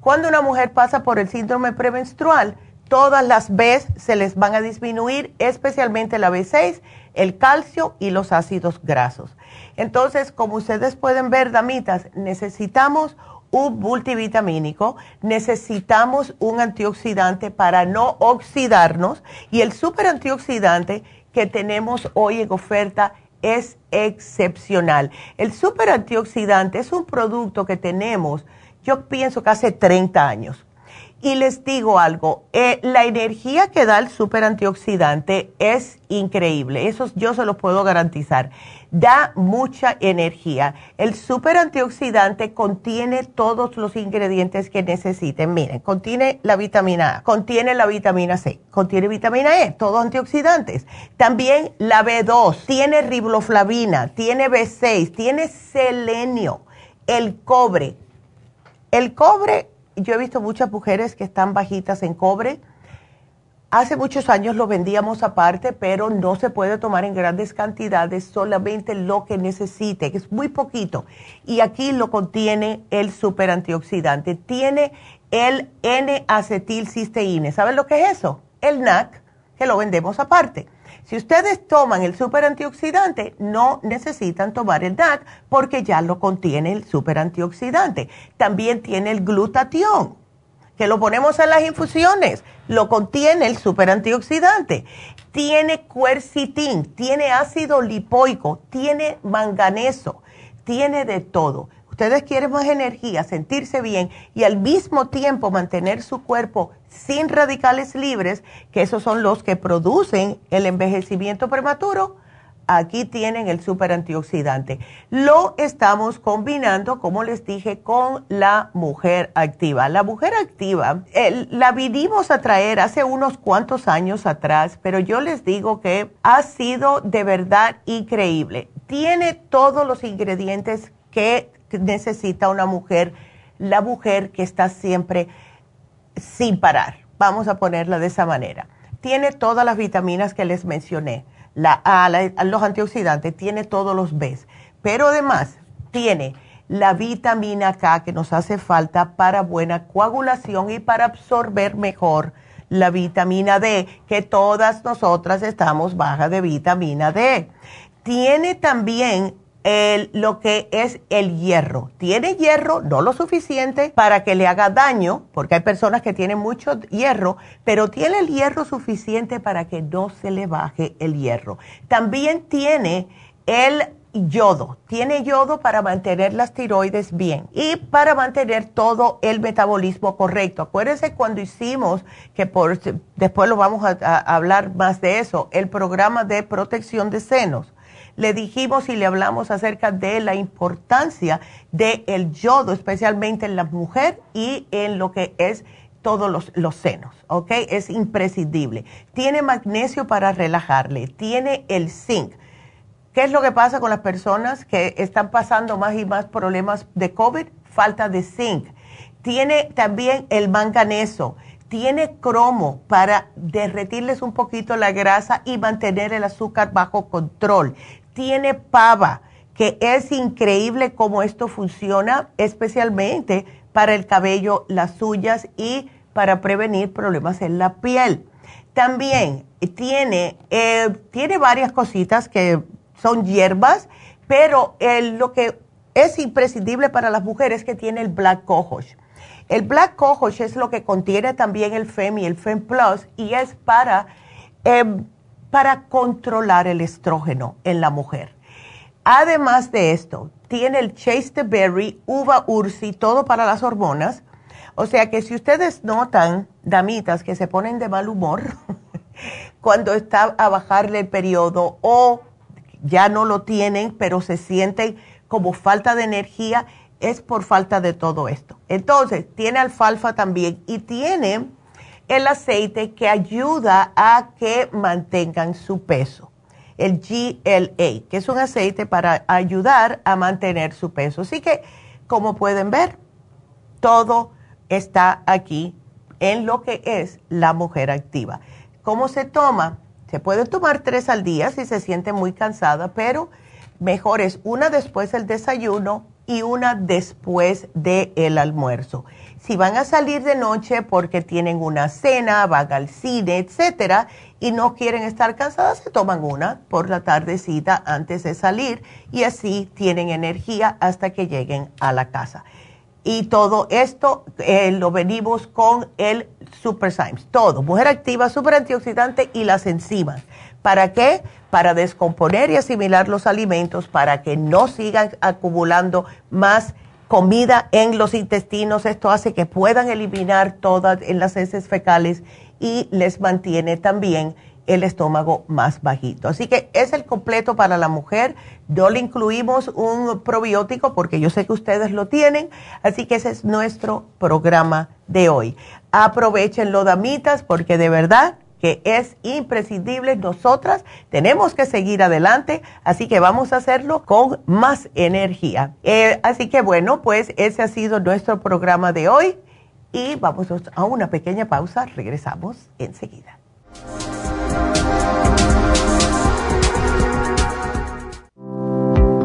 C: Cuando una mujer pasa por el síndrome premenstrual, todas las B se les van a disminuir, especialmente la B6, el calcio y los ácidos grasos. Entonces, como ustedes pueden ver, damitas, necesitamos un multivitamínico, necesitamos un antioxidante para no oxidarnos y el super antioxidante que tenemos hoy en oferta es excepcional. El super antioxidante es un producto que tenemos, yo pienso que hace 30 años. Y les digo algo, eh, la energía que da el super antioxidante es increíble, eso yo se lo puedo garantizar da mucha energía. El super antioxidante contiene todos los ingredientes que necesiten. Miren, contiene la vitamina A, contiene la vitamina C, contiene vitamina E, todos antioxidantes. También la B2, tiene riboflavina, tiene B6, tiene selenio, el cobre. El cobre, yo he visto muchas mujeres que están bajitas en cobre Hace muchos años lo vendíamos aparte, pero no se puede tomar en grandes cantidades, solamente lo que necesite, que es muy poquito. Y aquí lo contiene el super antioxidante. Tiene el N-acetilcisteína. ¿Saben lo que es eso? El NAC, que lo vendemos aparte. Si ustedes toman el super antioxidante, no necesitan tomar el NAC porque ya lo contiene el super antioxidante. También tiene el glutatión que lo ponemos en las infusiones, lo contiene el super antioxidante. Tiene quercitín, tiene ácido lipoico, tiene manganeso, tiene de todo. Ustedes quieren más energía, sentirse bien y al mismo tiempo mantener su cuerpo sin radicales libres, que esos son los que producen el envejecimiento prematuro Aquí tienen el super antioxidante. Lo estamos combinando, como les dije, con la mujer activa. La mujer activa la vinimos a traer hace unos cuantos años atrás, pero yo les digo que ha sido de verdad increíble. Tiene todos los ingredientes que necesita una mujer, la mujer que está siempre sin parar. Vamos a ponerla de esa manera. Tiene todas las vitaminas que les mencioné la A, los antioxidantes, tiene todos los Bs, pero además tiene la vitamina K que nos hace falta para buena coagulación y para absorber mejor la vitamina D, que todas nosotras estamos bajas de vitamina D. Tiene también el, lo que es el hierro. Tiene hierro, no lo suficiente para que le haga daño, porque hay personas que tienen mucho hierro, pero tiene el hierro suficiente para que no se le baje el hierro. También tiene el yodo. Tiene yodo para mantener las tiroides bien y para mantener todo el metabolismo correcto. Acuérdense cuando hicimos, que por, después lo vamos a hablar más de eso, el programa de protección de senos le dijimos y le hablamos acerca de la importancia del el yodo, especialmente en la mujer y en lo que es todos los, los, senos, ¿ok? Es imprescindible. Tiene magnesio para relajarle, tiene el zinc. ¿Qué es lo que pasa con las personas que están pasando más y más problemas de COVID? Falta de zinc. Tiene también el manganeso, tiene cromo para derretirles un poquito la grasa y mantener el azúcar bajo control tiene pava, que es increíble cómo esto funciona, especialmente para el cabello, las uñas y para prevenir problemas en la piel. También tiene, eh, tiene varias cositas que son hierbas, pero lo que es imprescindible para las mujeres es que tiene el black cohosh. El black cohosh es lo que contiene también el FEM y el FEM Plus y es para em, para controlar el estrógeno en la mujer. Además de esto, tiene el chasteberry, uva ursi, todo para las hormonas. O sea que si ustedes notan, damitas, que se ponen de mal humor cuando está a bajarle el periodo o ya no lo tienen, pero se sienten como falta de energía, es por falta de todo esto. Entonces, tiene alfalfa también y tiene el aceite que ayuda a que mantengan su peso, el GLA, que es un aceite para ayudar a mantener su peso. Así que, como pueden ver, todo está aquí en lo que es la mujer activa. ¿Cómo se toma? Se puede tomar tres al día si se siente muy cansada, pero mejor es una después del desayuno y una después del almuerzo. Si van a salir de noche porque tienen una cena, van al cine, etcétera, y no quieren estar cansadas, se toman una por la tardecita antes de salir y así tienen energía hasta que lleguen a la casa. y todo esto eh, lo venimos con el Super Symes. Todo, mujer activa, super antioxidante y las enzimas. ¿Para qué? Para descomponer y asimilar los alimentos, para que no sigan acumulando más comida en los intestinos. Esto hace que puedan eliminar todas en las heces fecales y les mantiene también el estómago más bajito. Así que es el completo para la mujer. No le incluimos un probiótico porque yo sé que ustedes lo tienen. Así que ese es nuestro programa de hoy. Aprovechenlo, damitas, porque de verdad que es imprescindible. Nosotras tenemos que seguir adelante, así que vamos a hacerlo con más energía. Eh, así que bueno, pues ese ha sido nuestro programa de hoy y vamos a una pequeña pausa. Regresamos enseguida.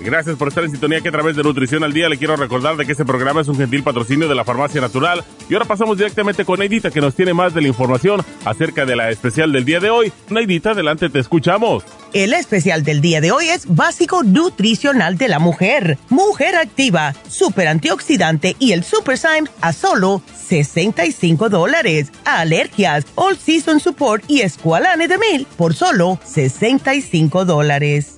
D: Gracias por estar en sintonía que a través de Nutrición al Día le quiero recordar de que este programa es un gentil patrocinio de la Farmacia Natural. Y ahora pasamos directamente con Neidita que nos tiene más de la información acerca de la especial del día de hoy. Neidita, adelante, te escuchamos.
C: El especial del día de hoy es básico nutricional de la mujer. Mujer activa, super antioxidante y el Super Syme a solo 65 dólares. Alergias, All Season Support y Esqualane de Mil por solo 65 dólares.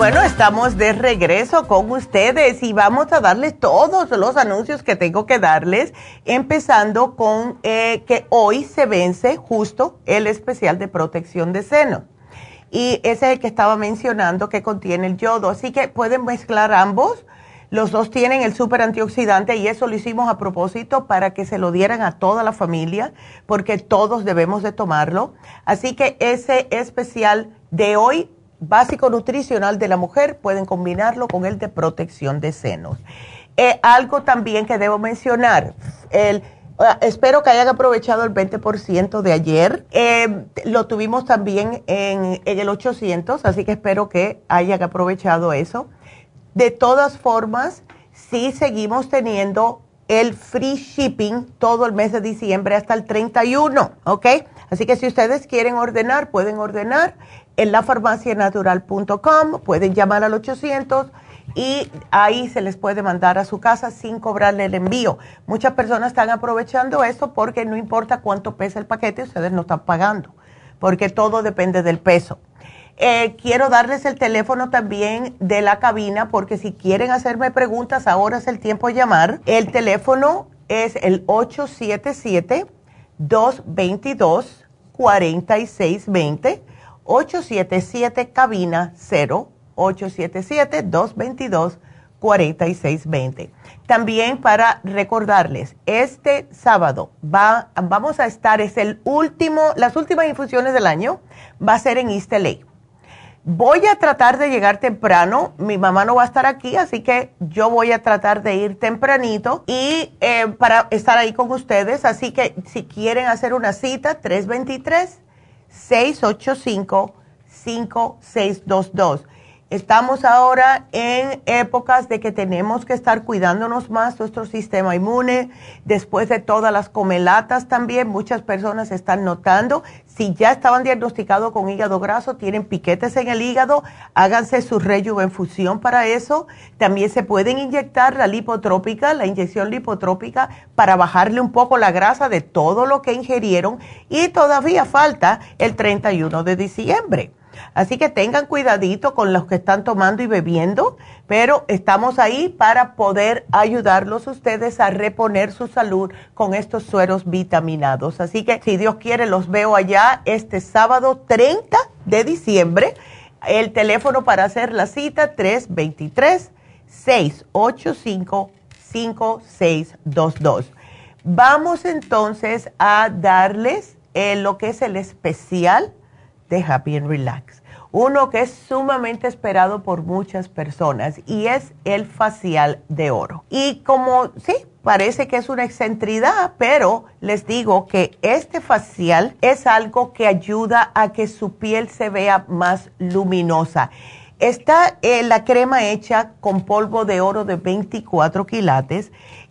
C: Bueno, estamos de regreso con ustedes y vamos a darles todos los anuncios que tengo que darles, empezando con eh, que hoy se vence justo el especial de protección de seno. Y ese es el que estaba mencionando que contiene el yodo. Así que pueden mezclar ambos. Los dos tienen el super antioxidante y eso lo hicimos a propósito para que se lo dieran a toda la familia, porque todos debemos de tomarlo. Así que ese especial de hoy básico nutricional de la mujer, pueden combinarlo con el de protección de senos. Eh, algo también que debo mencionar, el, ah, espero que hayan aprovechado el 20% de ayer. Eh, lo tuvimos también en, en el 800, así que espero que hayan aprovechado eso. De todas formas, sí seguimos teniendo el free shipping todo el mes de diciembre hasta el 31, ¿ok? Así que si ustedes quieren ordenar, pueden ordenar en lafarmacianatural.com, pueden llamar al 800 y ahí se les puede mandar a su casa sin cobrarle el envío. Muchas personas están aprovechando eso porque no importa cuánto pesa el paquete, ustedes no están pagando, porque todo depende del peso. Eh, quiero darles el teléfono también de la cabina porque si quieren hacerme preguntas, ahora es el tiempo de llamar. El teléfono es el 877 222 4620 877 cabina 0 877 222 4620. También para recordarles, este sábado va, vamos a estar, es el último, las últimas infusiones del año, va a ser en East. Voy a tratar de llegar temprano, mi mamá no va a estar aquí, así que yo voy a tratar de ir tempranito y eh, para estar ahí con ustedes, así que si quieren hacer una cita, 323. 685-5622. Estamos ahora en épocas de que tenemos que estar cuidándonos más nuestro sistema inmune. Después de todas las comelatas también, muchas personas están notando, si ya estaban diagnosticados con hígado graso, tienen piquetes en el hígado, háganse su fusión para eso. También se pueden inyectar la lipotrópica, la inyección lipotrópica, para bajarle un poco la grasa de todo lo que ingerieron. Y todavía falta el 31 de diciembre. Así que tengan cuidadito con los que están tomando y bebiendo, pero estamos ahí para poder ayudarlos ustedes a reponer su salud con estos sueros vitaminados. Así que si Dios quiere, los veo allá este sábado 30 de diciembre. El teléfono para hacer la cita 323 685 5622. Vamos entonces a darles eh, lo que es el especial de Happy and Relax. Uno que es sumamente esperado por muchas personas y es el facial de oro. Y como, sí, parece que es una excentridad, pero les digo que este facial es algo que ayuda a que su piel se vea más luminosa. Está eh, la crema hecha con polvo de oro de 24 quilates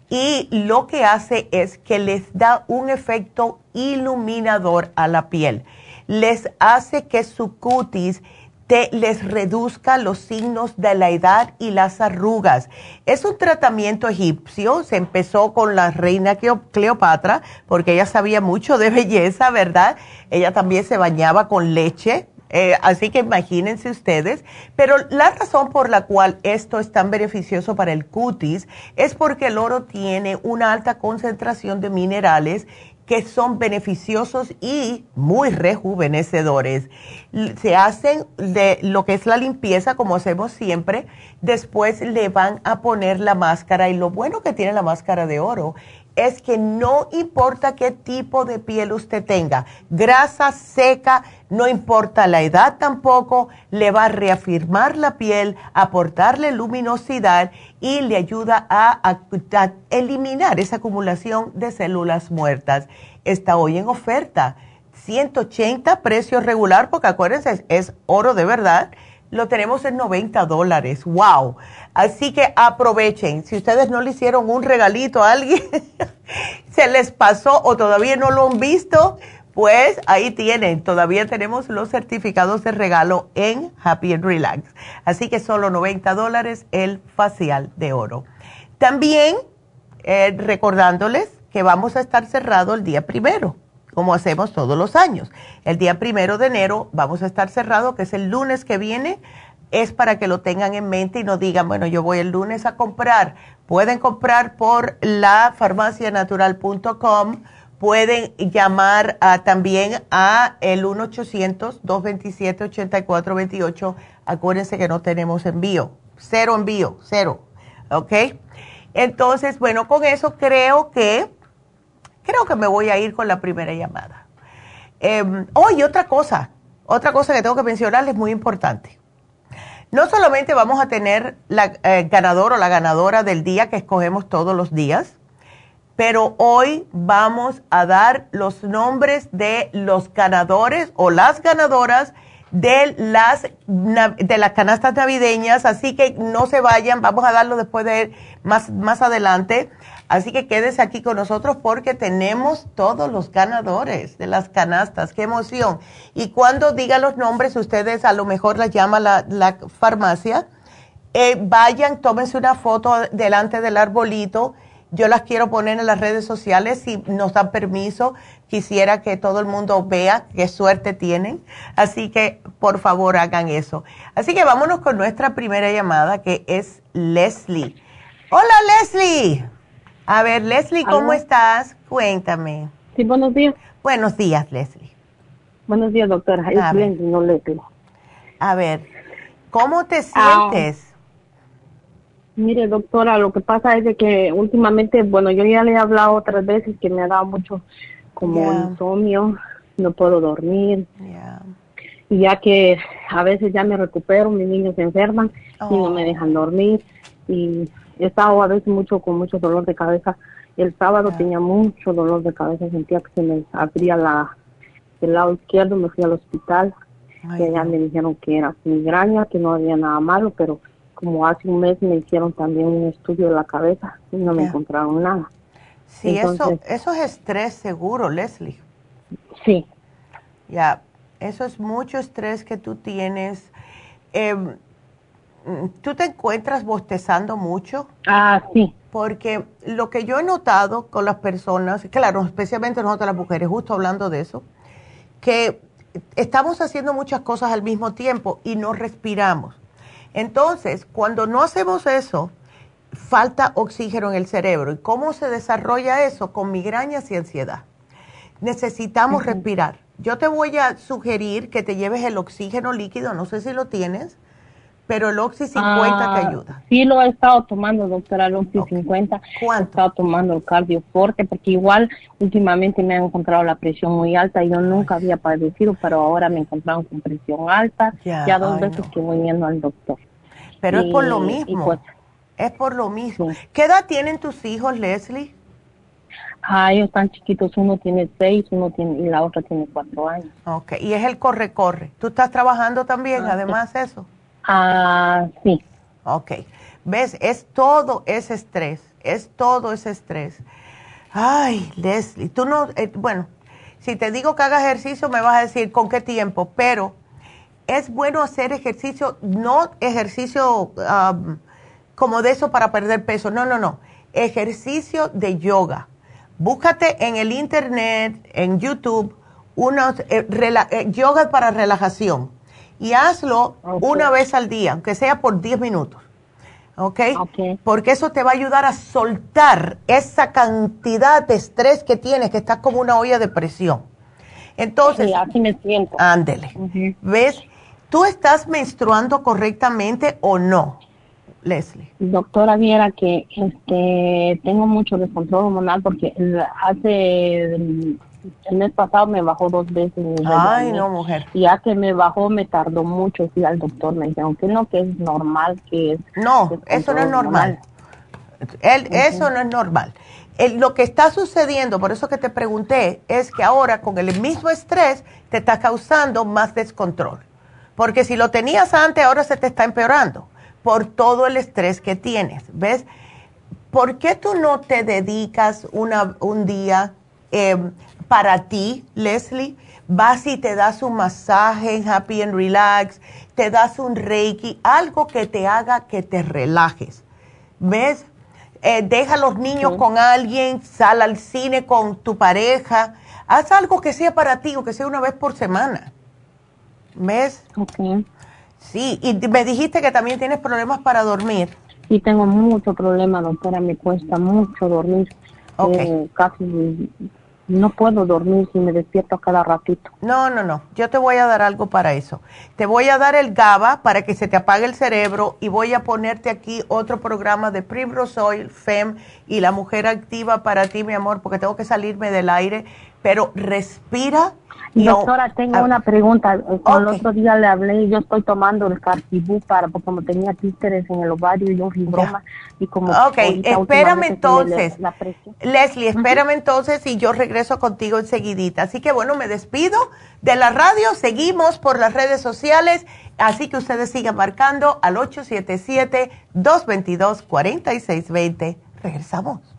C: y lo que hace es que les da un efecto iluminador a la piel les hace que su cutis te, les reduzca los signos de la edad y las arrugas. Es un tratamiento egipcio, se empezó con la reina Cleopatra, porque ella sabía mucho de belleza, ¿verdad? Ella también se bañaba con leche, eh, así que imagínense ustedes, pero la razón por la cual esto es tan beneficioso para el cutis es porque el oro tiene una alta concentración de minerales que son beneficiosos y muy rejuvenecedores. Se hacen de lo que es la limpieza, como hacemos siempre, después le van a poner la máscara y lo bueno que tiene la máscara de oro es que no importa qué tipo de piel usted tenga, grasa seca, no importa la edad tampoco, le va a reafirmar la piel, aportarle luminosidad y le ayuda a, eliminar esa acumulación de células muertas. Está hoy en oferta, 180 precio regular, porque acuérdense, es oro de verdad lo tenemos en 90 dólares. ¡Wow! Así que aprovechen. Si ustedes no le hicieron un regalito a alguien, se les pasó o todavía no lo han visto, pues ahí tienen. Todavía tenemos los certificados de regalo en Happy and Relax. Así que solo 90 dólares el facial de oro. También eh, recordándoles que vamos a estar cerrado el día primero como hacemos todos los años. El día primero de enero vamos a estar cerrado, que es el lunes que viene. Es para que lo tengan en mente y no digan, bueno, yo voy el lunes a comprar. Pueden comprar por la farmacianatural.com. Pueden llamar también a el 1-800-227-8428. Acuérdense que no tenemos envío. Cero envío, cero. ¿Ok? Entonces, bueno, con eso creo que creo que me voy a ir con la primera llamada. Eh, oh, y otra cosa, otra cosa que tengo que mencionarles muy importante. No solamente vamos a tener la eh, ganadora o la ganadora del día que escogemos todos los días, pero hoy vamos a dar los nombres de los ganadores o las ganadoras de las, de las canastas navideñas, así que no se vayan, vamos a darlo después de más, más adelante. Así que quédese aquí con nosotros porque tenemos todos los ganadores de las canastas. ¡Qué emoción! Y cuando diga los nombres, ustedes a lo mejor las llama la, farmacia. Eh, vayan, tómense una foto delante del arbolito. Yo las quiero poner en las redes sociales si nos dan permiso. Quisiera que todo el mundo vea qué suerte tienen. Así que por favor hagan eso. Así que vámonos con nuestra primera llamada que es Leslie. Hola Leslie. A ver, Leslie, ¿cómo estás? Cuéntame.
E: Sí, buenos días.
C: Buenos días, Leslie.
E: Buenos días, doctora. A, ver. no le
C: a ver, ¿cómo te ah. sientes?
E: mire, doctora, lo que pasa es de que últimamente, bueno, yo ya le he hablado otras veces que me ha dado mucho como insomnio, no puedo dormir. Y ya que a veces ya me recupero, mis niños se enferman y no me oh. dejan dormir. Y he estado a veces mucho con mucho dolor de cabeza. El sábado tenía mucho dolor de cabeza, sentía que se me abría la, el lado izquierdo, me fui al hospital y allá me dijeron que era migraña, que no había nada malo, pero como hace un mes me hicieron también un estudio de la cabeza y no me encontraron nada.
C: Sí, eso, eso es estrés seguro, Leslie.
E: Sí.
C: Ya, eso es mucho estrés que tú tienes. Eh, ¿Tú te encuentras bostezando mucho?
E: Ah, sí.
C: Porque lo que yo he notado con las personas, claro, especialmente nosotros las mujeres, justo hablando de eso, que estamos haciendo muchas cosas al mismo tiempo y no respiramos. Entonces, cuando no hacemos eso, falta oxígeno en el cerebro. ¿Y cómo se desarrolla eso? Con migrañas y ansiedad. Necesitamos respirar. Yo te voy a sugerir que te lleves el oxígeno líquido, no sé si lo tienes, pero el Oxy 50 te ah, ayuda.
E: Sí, lo he estado tomando, doctora, el Oxy 50. ¿Cuánto? He estado tomando el cardioforte, porque igual últimamente me han encontrado la presión muy alta. y Yo nunca había padecido, pero ahora me encontraron con presión alta. Ya, dos veces que voy yendo al doctor.
C: Pero es por lo mismo. Pues, es por lo mismo. ¿Qué edad tienen tus hijos, Leslie?
E: Ah, ellos están chiquitos. Uno tiene seis, uno tiene y la otra tiene cuatro años.
C: Ok, y es el corre-corre. ¿Tú estás trabajando también, ah, además eso?
E: Ah, sí.
C: Ok. ¿Ves? Es todo ese estrés. Es todo ese estrés. Ay, Leslie, tú no, eh, bueno, si te digo que haga ejercicio me vas a decir con qué tiempo, pero es bueno hacer ejercicio, no ejercicio como de eso para perder peso, no, no, no, ejercicio de yoga. Búscate en el internet, en YouTube, unos eh, eh, yoga para relajación y hazlo una vez al día, aunque sea por 10 minutos. ¿Okay? ¿ok? Porque eso te va a ayudar a soltar esa cantidad de estrés que tienes, que estás como una olla de presión. Entonces,
E: sí, así me siento.
C: Ándele. ¿Ves? ¿Tú estás menstruando correctamente o no, Leslie?
E: Doctora, viera que este, tengo mucho descontrol hormonal porque hace el mes pasado me bajó dos veces.
C: Ay, no, mujer.
E: Ya que me bajó, me tardó mucho. Fui al doctor, me dijeron que no, que es normal, que es.
C: No, eso no es normal. Eso no es normal. lo que está sucediendo, por eso que te pregunté, es que ahora con el mismo estrés te está causando más descontrol. Porque si lo tenías antes, ahora se te está empeorando por todo el estrés que tienes. ¿Ves? ¿Por qué tú no te dedicas una, un día eh, para ti, Leslie, vas y te das un masaje en Happy and Relax, te das un Reiki, algo que te haga que te relajes. ¿Ves? Eh, deja a los niños con alguien, sal al cine con tu pareja, haz algo que sea para ti o que sea una vez por semana. ¿Ves?
E: Ok.
C: Sí, y me dijiste que también tienes problemas para dormir.
E: Sí, tengo mucho problema, doctora, me cuesta mucho dormir. Eh, casi no puedo dormir si me despierto cada ratito.
C: No, no, no. Yo te voy a dar algo para eso. Te voy a dar el GABA para que se te apague el cerebro y voy a ponerte aquí otro programa de Primrose Oil, FEM y la mujer activa para ti, mi amor, porque tengo que salirme del aire. Pero respira
E: Doctora, tengo ah, una pregunta. El otro día le hablé y yo estoy tomando el cartibú para, porque como tenía tísteres en el ovario y un fibroma. Y como
C: ok, espérame entonces. Leslie, espérame entonces y yo regreso contigo enseguidita. Así que bueno, me despido de la radio. Seguimos por las redes sociales. Así que ustedes sigan marcando al 877-222-4620. Regresamos.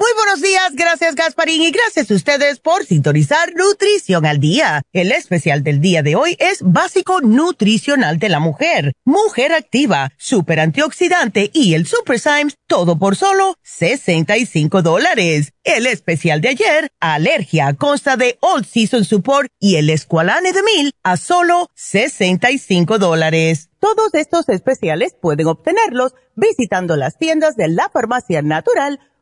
C: Muy buenos días, gracias Gasparín y gracias a ustedes por sintonizar Nutrición al Día. El especial del día de hoy es Básico Nutricional de la Mujer, Mujer Activa, Super Antioxidante y el Super Symes, todo por solo 65 dólares. El especial de ayer, Alergia, consta de All Season Support y el Esqualane de Mil a solo 65 dólares. Todos estos especiales pueden obtenerlos visitando las tiendas de la Farmacia Natural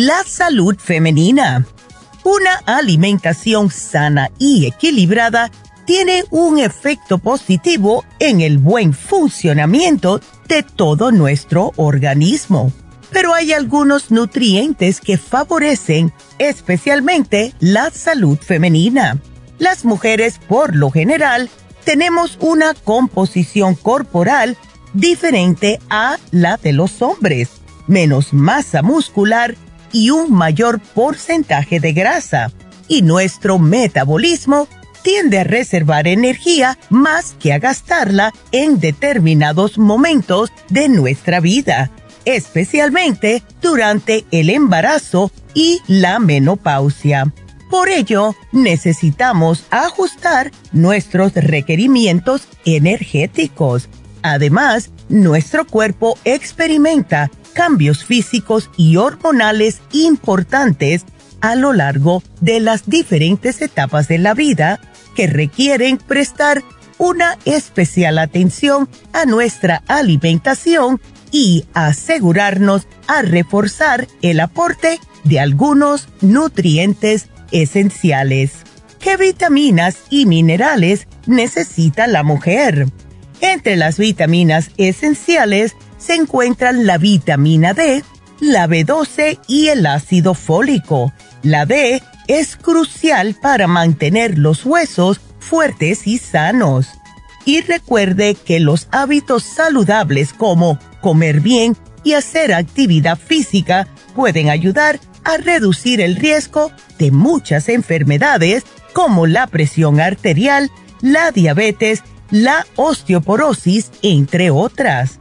C: La salud femenina. Una alimentación sana y equilibrada tiene un efecto positivo en el buen funcionamiento de todo nuestro organismo. Pero hay algunos nutrientes que favorecen especialmente la salud femenina. Las mujeres, por lo general, tenemos una composición corporal diferente a la de los hombres, menos masa muscular y un mayor porcentaje de grasa. Y nuestro metabolismo tiende a reservar energía más que a gastarla en determinados momentos de nuestra vida, especialmente durante el embarazo y la menopausia. Por ello, necesitamos ajustar nuestros requerimientos energéticos. Además, nuestro cuerpo experimenta cambios físicos y hormonales importantes a lo largo de las diferentes etapas de la vida que requieren prestar una especial atención a nuestra alimentación y asegurarnos a reforzar el aporte de algunos nutrientes esenciales. ¿Qué vitaminas y minerales necesita la mujer? Entre las vitaminas esenciales se encuentran la vitamina D, la B12 y el ácido fólico. La D es crucial para mantener los huesos fuertes y sanos. Y recuerde que los hábitos saludables como comer bien y hacer actividad física pueden ayudar a reducir el riesgo de muchas enfermedades como la presión arterial, la diabetes, la osteoporosis, entre otras.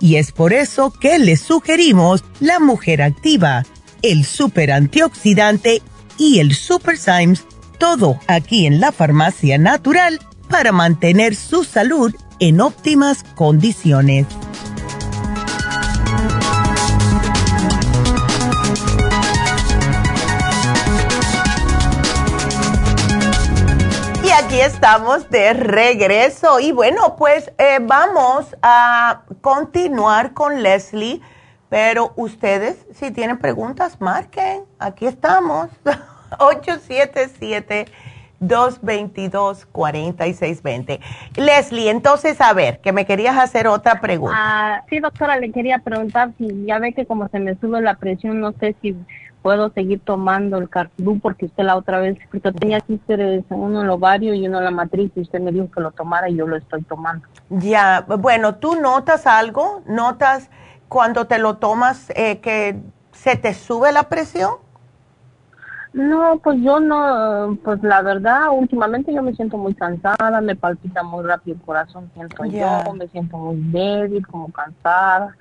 C: Y es por eso que les sugerimos la mujer activa, el super antioxidante y el super Symes, todo aquí en la farmacia natural para mantener su salud en óptimas condiciones. Estamos de regreso. Y bueno, pues eh, vamos a continuar con Leslie. Pero ustedes, si tienen preguntas, marquen. Aquí estamos. 877-222-4620. Leslie, entonces, a ver, que me querías hacer otra pregunta.
E: Ah, sí, doctora, le quería preguntar si ya ve que como se me sube la presión, no sé si puedo seguir tomando el Cartibú porque usted la otra vez, porque tenía quistes uno en el ovario y uno en la matriz y usted me dijo que lo tomara y yo lo estoy tomando.
C: Ya, bueno, ¿tú notas algo? ¿Notas cuando te lo tomas eh, que se te sube la presión?
E: No, pues yo no, pues la verdad, últimamente yo me siento muy cansada, me palpita muy rápido el corazón, siento yo, me siento muy débil, como cansada.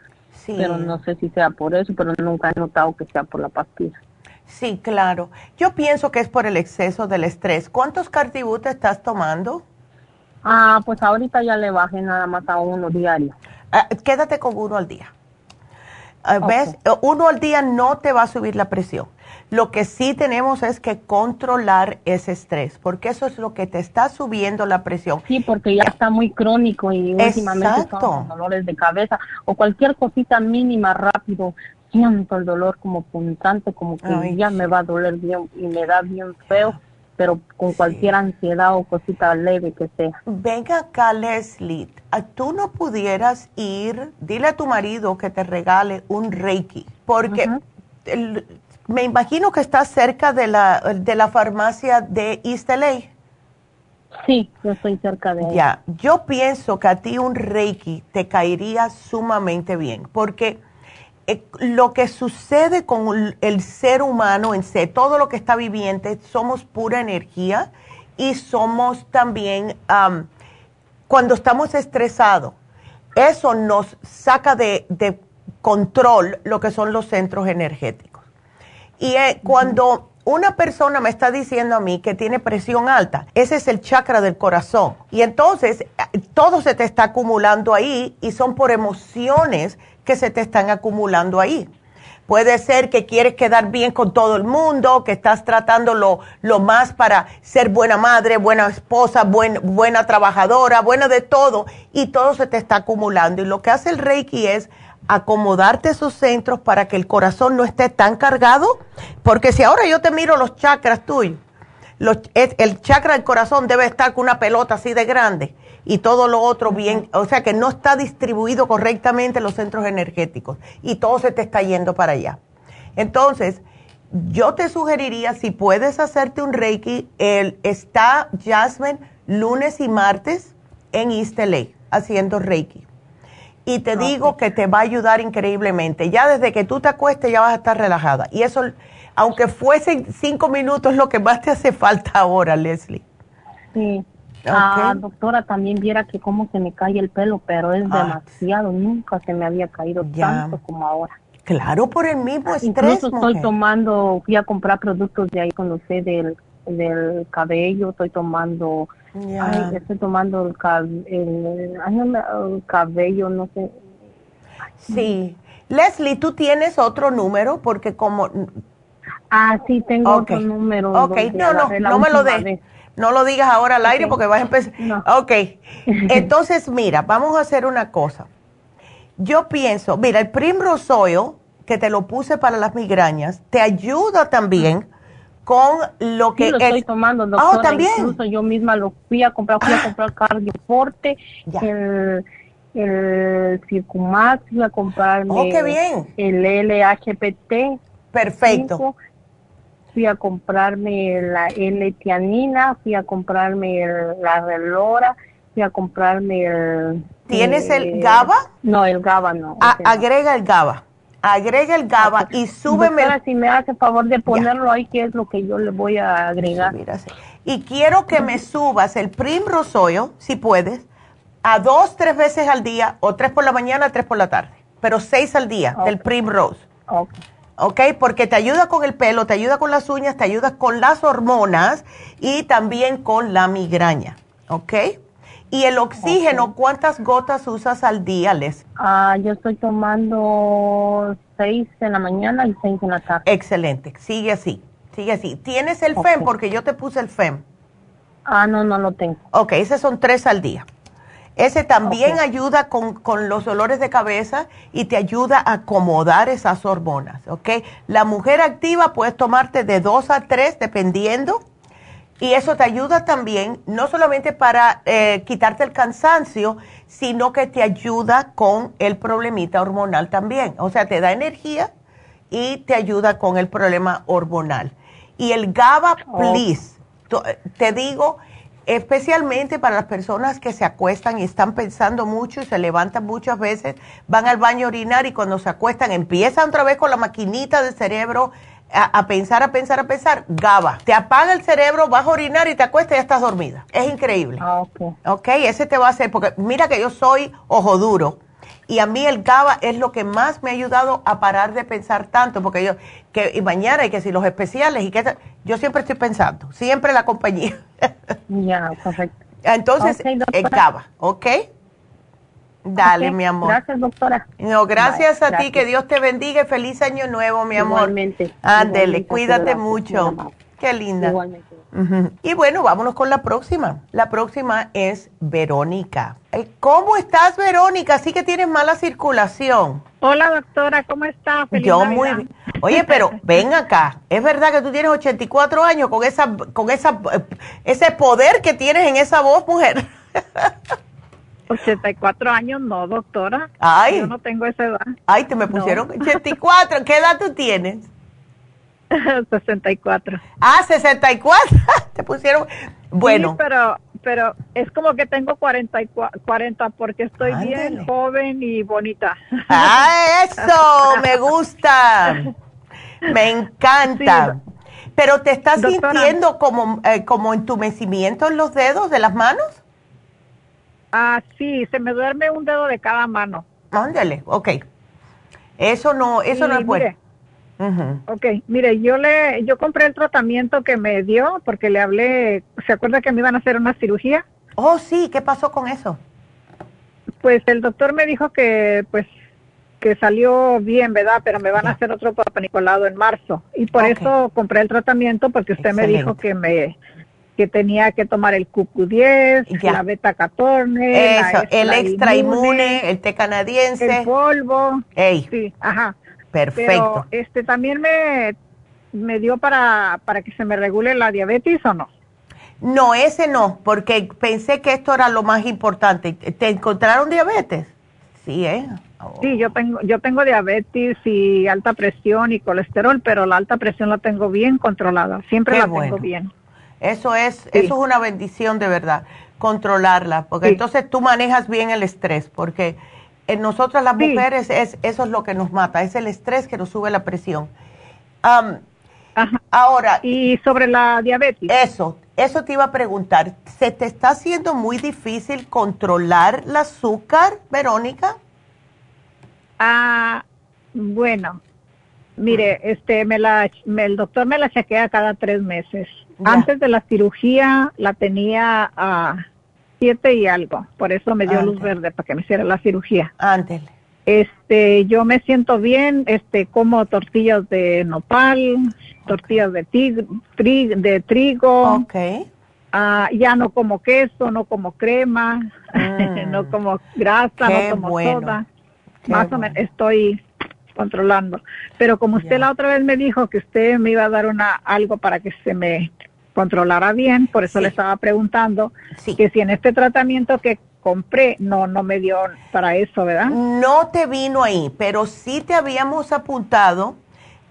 E: Pero no sé si sea por eso, pero nunca he notado que sea por la pastilla.
C: Sí, claro. Yo pienso que es por el exceso del estrés. ¿Cuántos cartibú estás tomando?
E: Ah, pues ahorita ya le bajé nada más a uno diario.
C: Ah, quédate con uno al día. Ah, ¿Ves? Uno al día no te va a subir la presión. Lo que sí tenemos es que controlar ese estrés, porque eso es lo que te está subiendo la presión.
E: Sí, porque ya está muy crónico y últimamente son dolores de cabeza o cualquier cosita mínima rápido. Siento el dolor como punzante, como que ya me va a doler bien y me da bien feo pero con cualquier ansiedad o cosita leve que sea.
C: Venga acá, Leslie, tú no pudieras ir, dile a tu marido que te regale un Reiki, porque me imagino que estás cerca de la, de la farmacia de East LA.
E: Sí, yo estoy cerca de
C: Ya, yo pienso que a ti un Reiki te caería sumamente bien, porque eh, lo que sucede con el ser humano en sí, todo lo que está viviente, somos pura energía y somos también, cuando estamos estresados, eso nos saca de, control lo que son los centros energéticos. Y eh, cuando una persona me está diciendo a mí que tiene presión alta, ese es el chakra del corazón. Y entonces eh, todo se te está acumulando ahí y son por emociones que se te están acumulando ahí. Puede ser que quieres quedar bien con todo el mundo, que estás tratando lo, lo más para ser buena madre, buena esposa, buena trabajadora, buena de todo, y todo se te está acumulando. Y lo que hace el Reiki es acomodarte esos centros para que el corazón no esté tan cargado, porque si ahora yo te miro los chakras tuyos, el chakra del corazón debe estar con una pelota así de grande y todo lo otro bien, o sea que no está distribuido correctamente en los centros energéticos y todo se te está yendo para allá. Entonces, yo te sugeriría, si puedes hacerte un Reiki, el, está Jasmine lunes y martes en East haciendo Reiki. Y te digo que te va a ayudar increíblemente. Ya desde que tú te acuestes ya vas a estar relajada. Y eso, aunque fuesen cinco minutos, lo que más te hace falta ahora, Leslie.
E: Sí. Ah, doctora, también viera que cómo se me cae el pelo, pero es ah. demasiado, nunca se me había caído tanto como ahora.
C: Claro, por el mismo estrés.
E: Incluso estoy tomando, fui a comprar productos de ahí con usted del, del cabello, estoy tomando, estoy tomando el, cabello, no sé.
C: Sí. Leslie, ¿tú tienes otro número? Porque como...
E: Ah, sí, tengo otro número.
C: Ok, no, no, no me lo des. No lo digas ahora al aire porque vas a empezar. Ok. Entonces, mira, vamos a hacer una cosa. Yo pienso, mira, el Primrose Oil, que te lo puse para las migrañas, te ayuda también con lo que
E: sí, lo estoy tomando, doctora. Oh, ¿también? Incluso yo misma lo fui a comprar, fui a comprar Cardioforte, el, el Circumax, fui a comprarme
C: oh, qué bien.
E: el LHPT.
C: Perfecto
E: fui a comprarme la L-tianina, fui a comprarme la relora, fui a comprarme el...
C: ¿Tienes el eh, GABA?
E: No, el GABA no.
C: agrega el GABA. Agrega el GABA y súbeme...
E: si me hace favor de ponerlo ahí, que es lo que yo le voy a agregar.
C: y quiero que me subas el Primrose Oil, si puedes, a dos, tres veces al día, o tres por la mañana, tres por la tarde, pero seis al día del Primrose. Okay. ¿ok? Porque te ayuda con el pelo, te ayuda con las uñas, te ayuda con las hormonas y también con la migraña, ¿ok? Y el oxígeno, ¿cuántas gotas usas al día, Les?
E: Ah, yo estoy tomando seis en la mañana y seis en la tarde.
C: Excelente, sigue así, sigue así. ¿Tienes el FEM? Porque yo te puse el FEM.
E: Ah, no, no lo tengo.
C: Ok, esos son tres al día. Ese también ayuda con, los dolores de cabeza y te ayuda a acomodar esas hormonas, ¿ok? La mujer activa puedes tomarte de dos a tres dependiendo y eso te ayuda también no solamente para eh, quitarte el cansancio, sino que te ayuda con el problemita hormonal también. O sea, te da energía y te ayuda con el problema hormonal. Y el GABA, please, te digo especialmente para las personas que se acuestan y están pensando mucho y se levantan muchas veces, van al baño a orinar y cuando se acuestan empiezan otra vez con la maquinita del cerebro a, pensar, a pensar, a pensar, GABA. Te apaga el cerebro, vas a orinar y te acuestas y ya estás dormida. Es increíble.
E: Ah, ok.
C: Ok, ese te va a hacer, porque mira que yo soy ojo duro y a mí el GABA es lo que más me ha ayudado a parar de pensar tanto, porque yo, que y mañana y que si los especiales y que yo siempre estoy pensando, siempre la compañía.
E: Ya, perfecto.
C: Entonces, el GABA, ¿ok? Dale, mi amor.
E: Gracias, doctora.
C: No, gracias a ti, que Dios te bendiga y feliz año nuevo, mi amor.
E: Igualmente.
C: Ándele, cuídate mucho. Qué linda. Igualmente. Y bueno, vámonos con la próxima. La próxima es Verónica. Eh, ¿Cómo estás, Verónica? Sí que tienes mala circulación.
F: Hola, doctora, ¿cómo estás?
C: Yo muy bien. Oye, pero ven acá. ¿Es verdad que tú tienes 84 años con esa con esa ese poder que tienes en esa voz, mujer?
F: 84 años, no, doctora.
C: Ay.
F: Yo no tengo esa edad.
C: Ay, te me pusieron 84. ¿Qué edad tú tienes?
F: 64.
C: Ah, 64. Te pusieron. Bueno.
F: Sí, pero, pero es como que tengo 40, 40 porque estoy bien joven y bonita.
C: Ah, eso, me gusta. Me encanta. pero te estás sintiendo como, eh, como entumecimiento en los dedos de las manos?
F: Ah, sí, se me duerme un dedo de cada mano.
C: Ándale, ok. Eso no, eso no es bueno.
F: Ok, mire, yo le, yo compré el tratamiento que me dio porque le hablé, ¿se acuerda que me iban a hacer una cirugía?
C: Oh, sí, ¿qué pasó con eso?
F: Pues el doctor me dijo que, pues, que salió bien, ¿verdad? Pero me van a hacer otro Papa en marzo. Y por eso compré el tratamiento porque usted me dijo que me, que tenía que tomar el QQ10, la beta 14,
C: Eso, el extra inmune, el té canadiense,
F: el polvo.
C: Ey.
F: Sí, ajá.
C: Perfecto.
F: Pero este también me, me dio para, para que se me regule la diabetes o no.
C: No, ese no, porque pensé que esto era lo más importante. ¿Te encontraron diabetes? Sí, ¿eh?
F: Sí, yo tengo, yo tengo diabetes y alta presión y colesterol, pero la alta presión la tengo bien controlada. Siempre la tengo bien.
C: Eso es, eso es una bendición de verdad, controlarla, porque entonces tú manejas bien el estrés, porque en nosotras las mujeres es, eso es lo que nos mata, es el estrés que nos sube la presión. Ahora.
F: Y sobre la diabetes.
C: Eso, eso te iba a preguntar. ¿Se te está haciendo muy difícil controlar el azúcar, Verónica?
F: Ah, bueno, mire, este, me la, el doctor me la chequea cada tres meses. Antes de la cirugía la tenía a siete y algo. Por eso me dio luz verde para que me hiciera la cirugía.
C: Ándele.
F: Este, yo me siento bien, este, como tortillas de nopal, tortillas de, de trigo.
C: Okay.
F: Ah, ya no como queso, no como crema, mm. no como grasa, no como soda. Más o menos estoy controlando. Pero como usted la otra vez me dijo que usted me iba a dar una algo para que se me controlara bien, por eso le estaba preguntando que si en este tratamiento que compré no no me dio para eso, ¿verdad?
C: No te vino ahí, pero sí te habíamos apuntado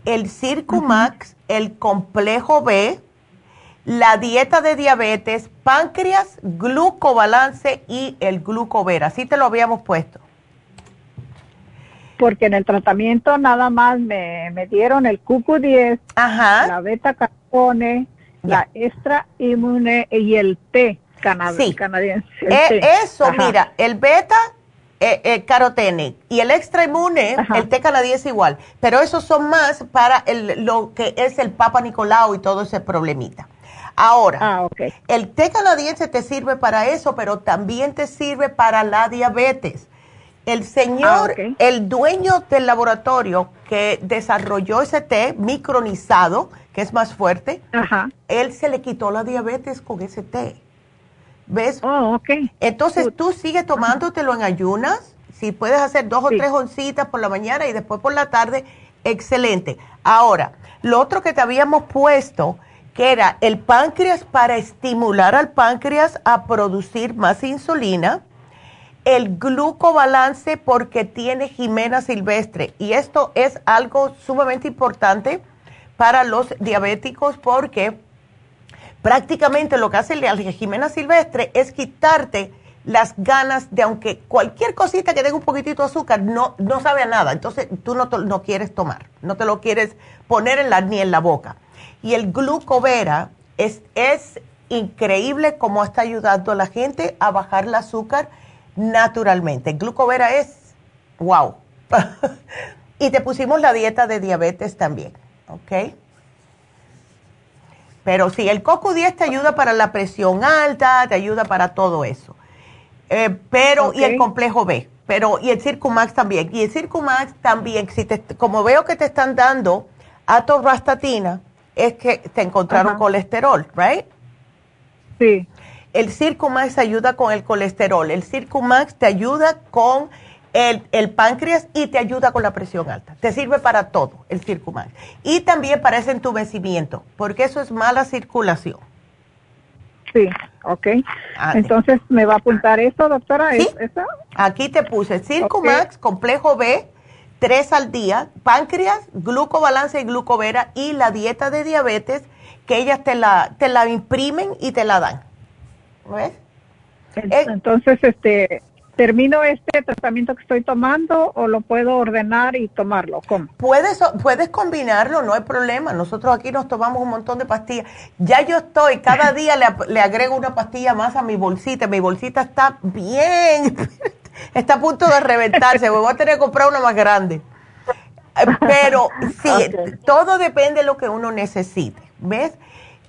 C: el Circumax, el complejo B, la dieta de diabetes, páncreas, glucobalance y el glucovera. Así te lo habíamos puesto.
F: Porque en el tratamiento nada más me, me dieron el QQ10, la beta carpone, la extra inmune y el té canadiense.
C: Eh, eso, mira, el beta eh, eh, carotene y el extra inmune, el té canadiense igual, pero esos son más para el, lo que es el Papa Nicolau y todo ese problemita. Ahora,
F: ah,
C: el té canadiense te sirve para eso, pero también te sirve para la diabetes. El señor, ah, el dueño del laboratorio que desarrolló ese té micronizado, que es más fuerte, él se le quitó la diabetes con ese té. ¿Ves?
F: Oh, ok.
C: Entonces tú sigues tomándotelo en ayunas, si puedes hacer dos o tres oncitas por la mañana y después por la tarde, excelente. Ahora, lo otro que te habíamos puesto, que era el páncreas para estimular al páncreas a producir más insulina, el glucobalance porque tiene Jimena silvestre. Y esto es algo sumamente importante para los diabéticos porque prácticamente lo que hace la Jimena silvestre es quitarte las ganas de, aunque cualquier cosita que tenga un poquitito de azúcar, no, no sabe a nada. Entonces tú no, no quieres tomar, no te lo quieres poner en la, ni en la boca. Y el glucovera es, es increíble cómo está ayudando a la gente a bajar el azúcar naturalmente. Glucovera es wow. y te pusimos la dieta de diabetes también, ¿ok? Pero sí, el coco 10 te ayuda para la presión alta, te ayuda para todo eso. Eh, pero, y el complejo B, pero, y el Circumax también. Y el Circumax también, si te, como veo que te están dando atorvastatina, es que te encontraron colesterol, ¿right?
F: Sí.
C: El Circumax ayuda con el colesterol. El Circumax te ayuda con el, el, páncreas y te ayuda con la presión alta. Te sirve para todo el Circumax. Y también para ese entumecimiento, porque eso es mala circulación.
F: Sí, ok. Entonces, ¿me va a apuntar eso, doctora?
C: ¿Sí? Aquí te puse Circumax, complejo B, tres al día, páncreas, glucobalance y glucovera y la dieta de diabetes que ellas te la, te la imprimen y te la dan. ¿Ves?
F: Entonces, este, ¿termino este tratamiento que estoy tomando o lo puedo ordenar y tomarlo? ¿Cómo?
C: Puedes, puedes combinarlo, no hay problema. Nosotros aquí nos tomamos un montón de pastillas. Ya yo estoy, cada día le, le agrego una pastilla más a mi bolsita. Mi bolsita está bien, está a punto de reventarse. voy a tener que comprar una más grande. Eh, pero sí, todo depende de lo que uno necesite. ¿Ves?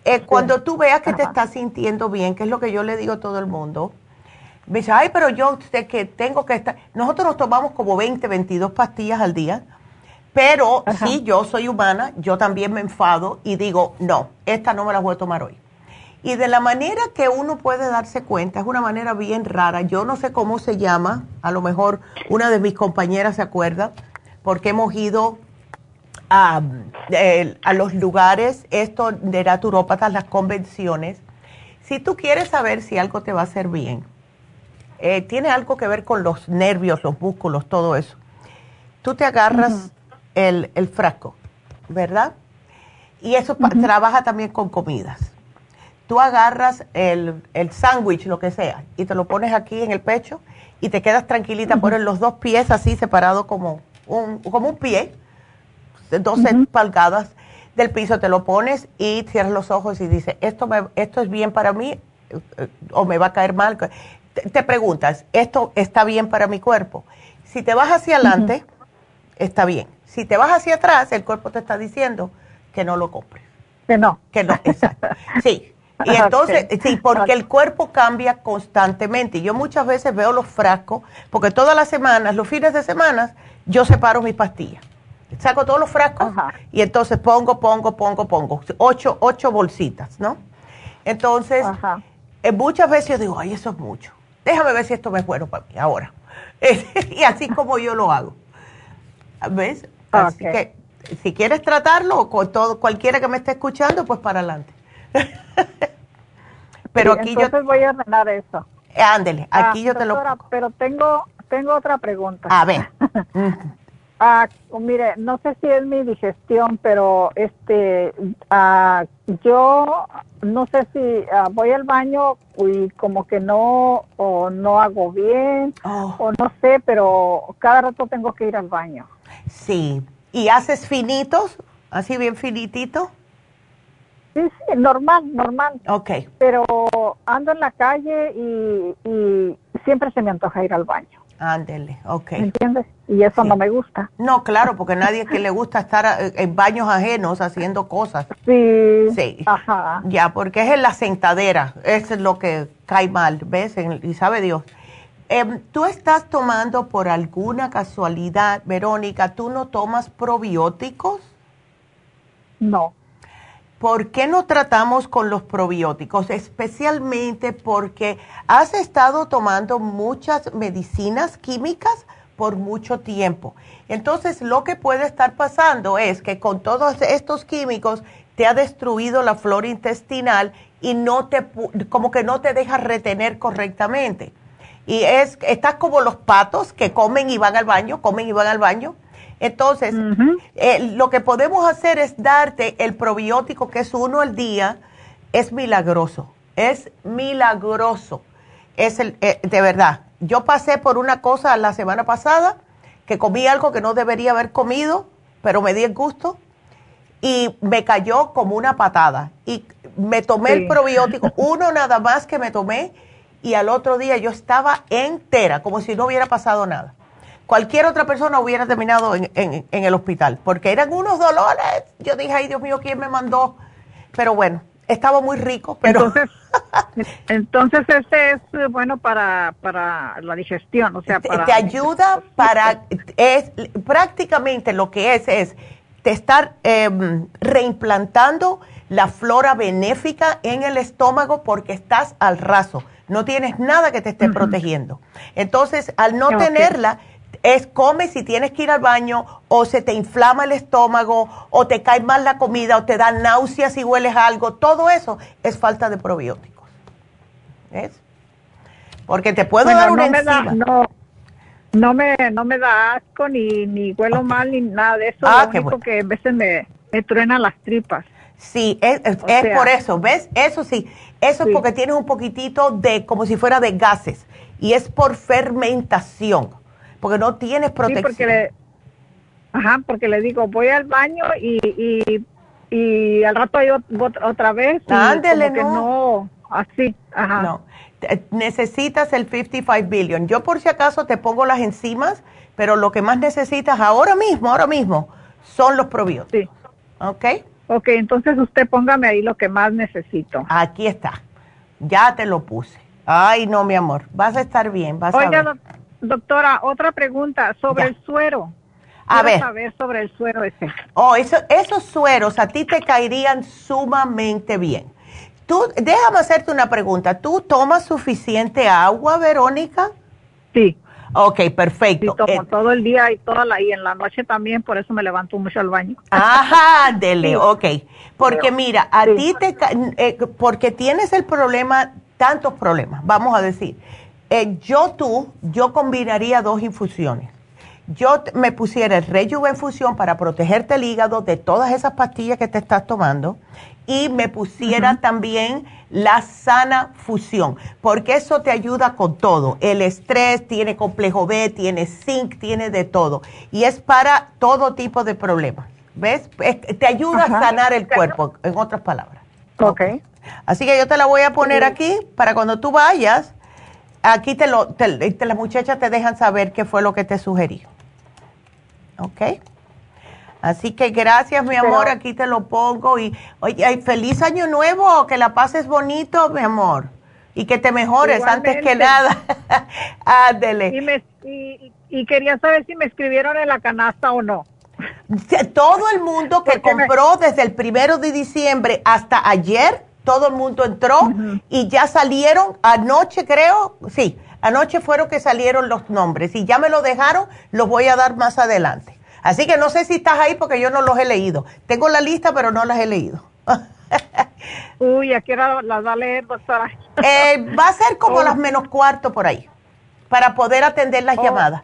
C: Eh, cuando tú veas que te estás sintiendo bien, que es lo que yo le digo a todo el mundo, me dice, ay, pero yo sé que tengo que estar. Nosotros nos tomamos como 20, 22 pastillas al día, pero sí, yo soy humana, yo también me enfado y digo, no, esta no me la voy a tomar hoy. Y de la manera que uno puede darse cuenta, es una manera bien rara, yo no sé cómo se llama, a lo mejor una de mis compañeras se acuerda, porque hemos ido a, a los lugares, esto de naturópatas, las convenciones. Si tú quieres saber si algo te va a hacer bien, eh, tiene algo que ver con los nervios, los músculos, todo eso. Tú te agarras el, el, frasco, ¿verdad? Y eso trabaja también con comidas. Tú agarras el, el sándwich, lo que sea, y te lo pones aquí en el pecho y te quedas tranquilita, pones los dos pies así separados como un, como un pie, 12 palgadas del piso, te lo pones y cierras los ojos y dices, esto, me, esto es bien para mí eh, o me va a caer mal te, preguntas, ¿esto está bien para mi cuerpo? Si te vas hacia adelante, está bien. Si te vas hacia atrás, el cuerpo te está diciendo que no lo compres.
F: Que no.
C: Que no, exacto. Sí. Y entonces, sí, porque el cuerpo cambia constantemente. Yo muchas veces veo los frascos, porque todas las semanas, los fines de semana, yo separo mis pastillas. Saco todos los frascos y entonces pongo, pongo, pongo, pongo. Ocho, ocho bolsitas, ¿no? Entonces, eh, muchas veces yo digo, ay, eso es mucho déjame ver si esto me es bueno para mí ahora. y así como yo lo hago. ¿Ves? Así que si quieres tratarlo con todo cualquiera que me esté escuchando, pues para adelante.
F: pero aquí entonces yo voy a ordenar eso.
C: ándele, aquí yo te lo pongo.
F: Pero tengo tengo otra pregunta.
C: A ver.
F: Ah, mire, no sé si es mi digestión, pero este, ah, yo no sé si ah, voy al baño y como que no o no hago bien oh. o no sé, pero cada rato tengo que ir al baño.
C: Sí. ¿Y haces finitos? ¿Así bien finitito?
F: Sí, sí, normal, normal.
C: Ok.
F: Pero ando en la calle y siempre se me antoja ir al baño.
C: Ándele, ok.
F: ¿Entiendes? Y eso no me gusta.
C: No, claro, porque nadie que le gusta estar eh, en baños ajenos haciendo cosas.
F: Sí.
C: Sí. Ajá. Ya, porque es en la sentadera, es lo que cae mal, ¿ves? y sabe Dios. Em, ¿Tú estás tomando por alguna casualidad, Verónica, tú no tomas probióticos?
F: No.
C: ¿Por qué no tratamos con los probióticos? Especialmente porque has estado tomando muchas medicinas químicas por mucho tiempo. Entonces, lo que puede estar pasando es que con todos estos químicos te ha destruido la flora intestinal y no te como que no te deja retener correctamente. Y es estás como los patos que comen y van al baño, comen y van al baño entonces, eh, lo que podemos hacer es darte el probiótico, que es uno al día, es milagroso, es milagroso. Es el, eh, de verdad. Yo pasé por una cosa la semana pasada, que comí algo que no debería haber comido, pero me di el gusto, y me cayó como una patada. Y me tomé el probiótico, uno nada más que me tomé, y al otro día yo estaba entera, como si no hubiera pasado nada cualquier otra persona hubiera terminado en, el hospital, porque eran unos dolores. Yo dije, ay Dios mío, ¿quién me mandó? Pero bueno, estaba muy rico, pero...
F: Entonces, entonces este es eh, bueno para, para la digestión, o sea, para...
C: Te ayuda para... es Prácticamente lo que es es te está em, reimplantando la flora benéfica en el estómago porque estás al raso, no tienes nada que te esté protegiendo. Entonces, al no tenerla, es come si tienes que ir al baño o se te inflama el estómago o te cae mal la comida o te da náuseas si hueles algo, todo eso es falta de probióticos. ¿Ves? Porque te puedo dar una
F: no no, no, me, no me da asco ni, ni huelo mal ni nada de eso. Ah, lo único que a veces me, me truenan las tripas.
C: Sí, es, por eso, ¿ves? Eso sí, eso es porque tienes un poquitito de, como si fuera de gases, y es por fermentación, porque no tienes protección.
F: Sí, porque le, ajá, porque le digo, voy al baño y, y, y al rato yo otra vez.
C: Ándele,
F: no. no. Así, ajá.
C: No, necesitas el 55 billion. Yo por si acaso te pongo las enzimas, pero lo que más necesitas ahora mismo, ahora mismo, son los probióticos. Sí. ¿Ok?
F: Ok, entonces usted póngame ahí lo que más necesito.
C: Aquí está. Ya te lo puse. Ay, no, mi amor. Vas a estar bien. Vas a ver.
F: Doctora, otra pregunta sobre el suero. A ver. saber sobre el suero ese.
C: Oh, esos sueros a ti te caerían sumamente bien. Tú, déjame hacerte una pregunta. ¿Tú tomas suficiente agua, Verónica?
F: Sí.
C: Ok, perfecto.
F: Sí, tomo eh, todo el día y toda la y en la noche también, por eso me levanto mucho al baño.
C: Ajá, dele, ok. Porque mira, a ti te eh, porque tienes el problema, tantos problemas, vamos a decir. Eh, yo tú, yo combinaría dos infusiones. Yo me pusiera el Rejuven para protegerte el hígado de todas esas pastillas que te estás tomando y me pusiera también la sana fusión, porque eso te ayuda con todo. El estrés tiene complejo B, tiene zinc, tiene de todo. Y es para todo tipo de problemas. ¿Ves? te ayuda a sanar el cuerpo, en otras palabras.
F: Ok.
C: Así que yo te la voy a poner aquí para cuando tú vayas, aquí te lo, las muchachas te dejan saber qué fue lo que te sugerí. ¿Ok? Así que gracias, mi amor, aquí te lo pongo. Y oye, feliz año nuevo, que la pases bonito, mi amor. Y que te mejores antes que nada. Ándele.
F: Y, y, quería saber si me escribieron en la canasta o no.
C: Todo el mundo que compró desde el primero de diciembre hasta ayer, todo el mundo entró y ya salieron anoche, creo, sí, anoche fueron que salieron los nombres y ya me lo dejaron, los voy a dar más adelante. Así que no sé si estás ahí porque yo no los he leído. Tengo la lista, pero no las he leído.
F: Uy, ¿a qué hora las va a leer, doctora?
C: Eh, va a ser como oh. las menos cuarto por ahí, para poder atender las oh. llamadas.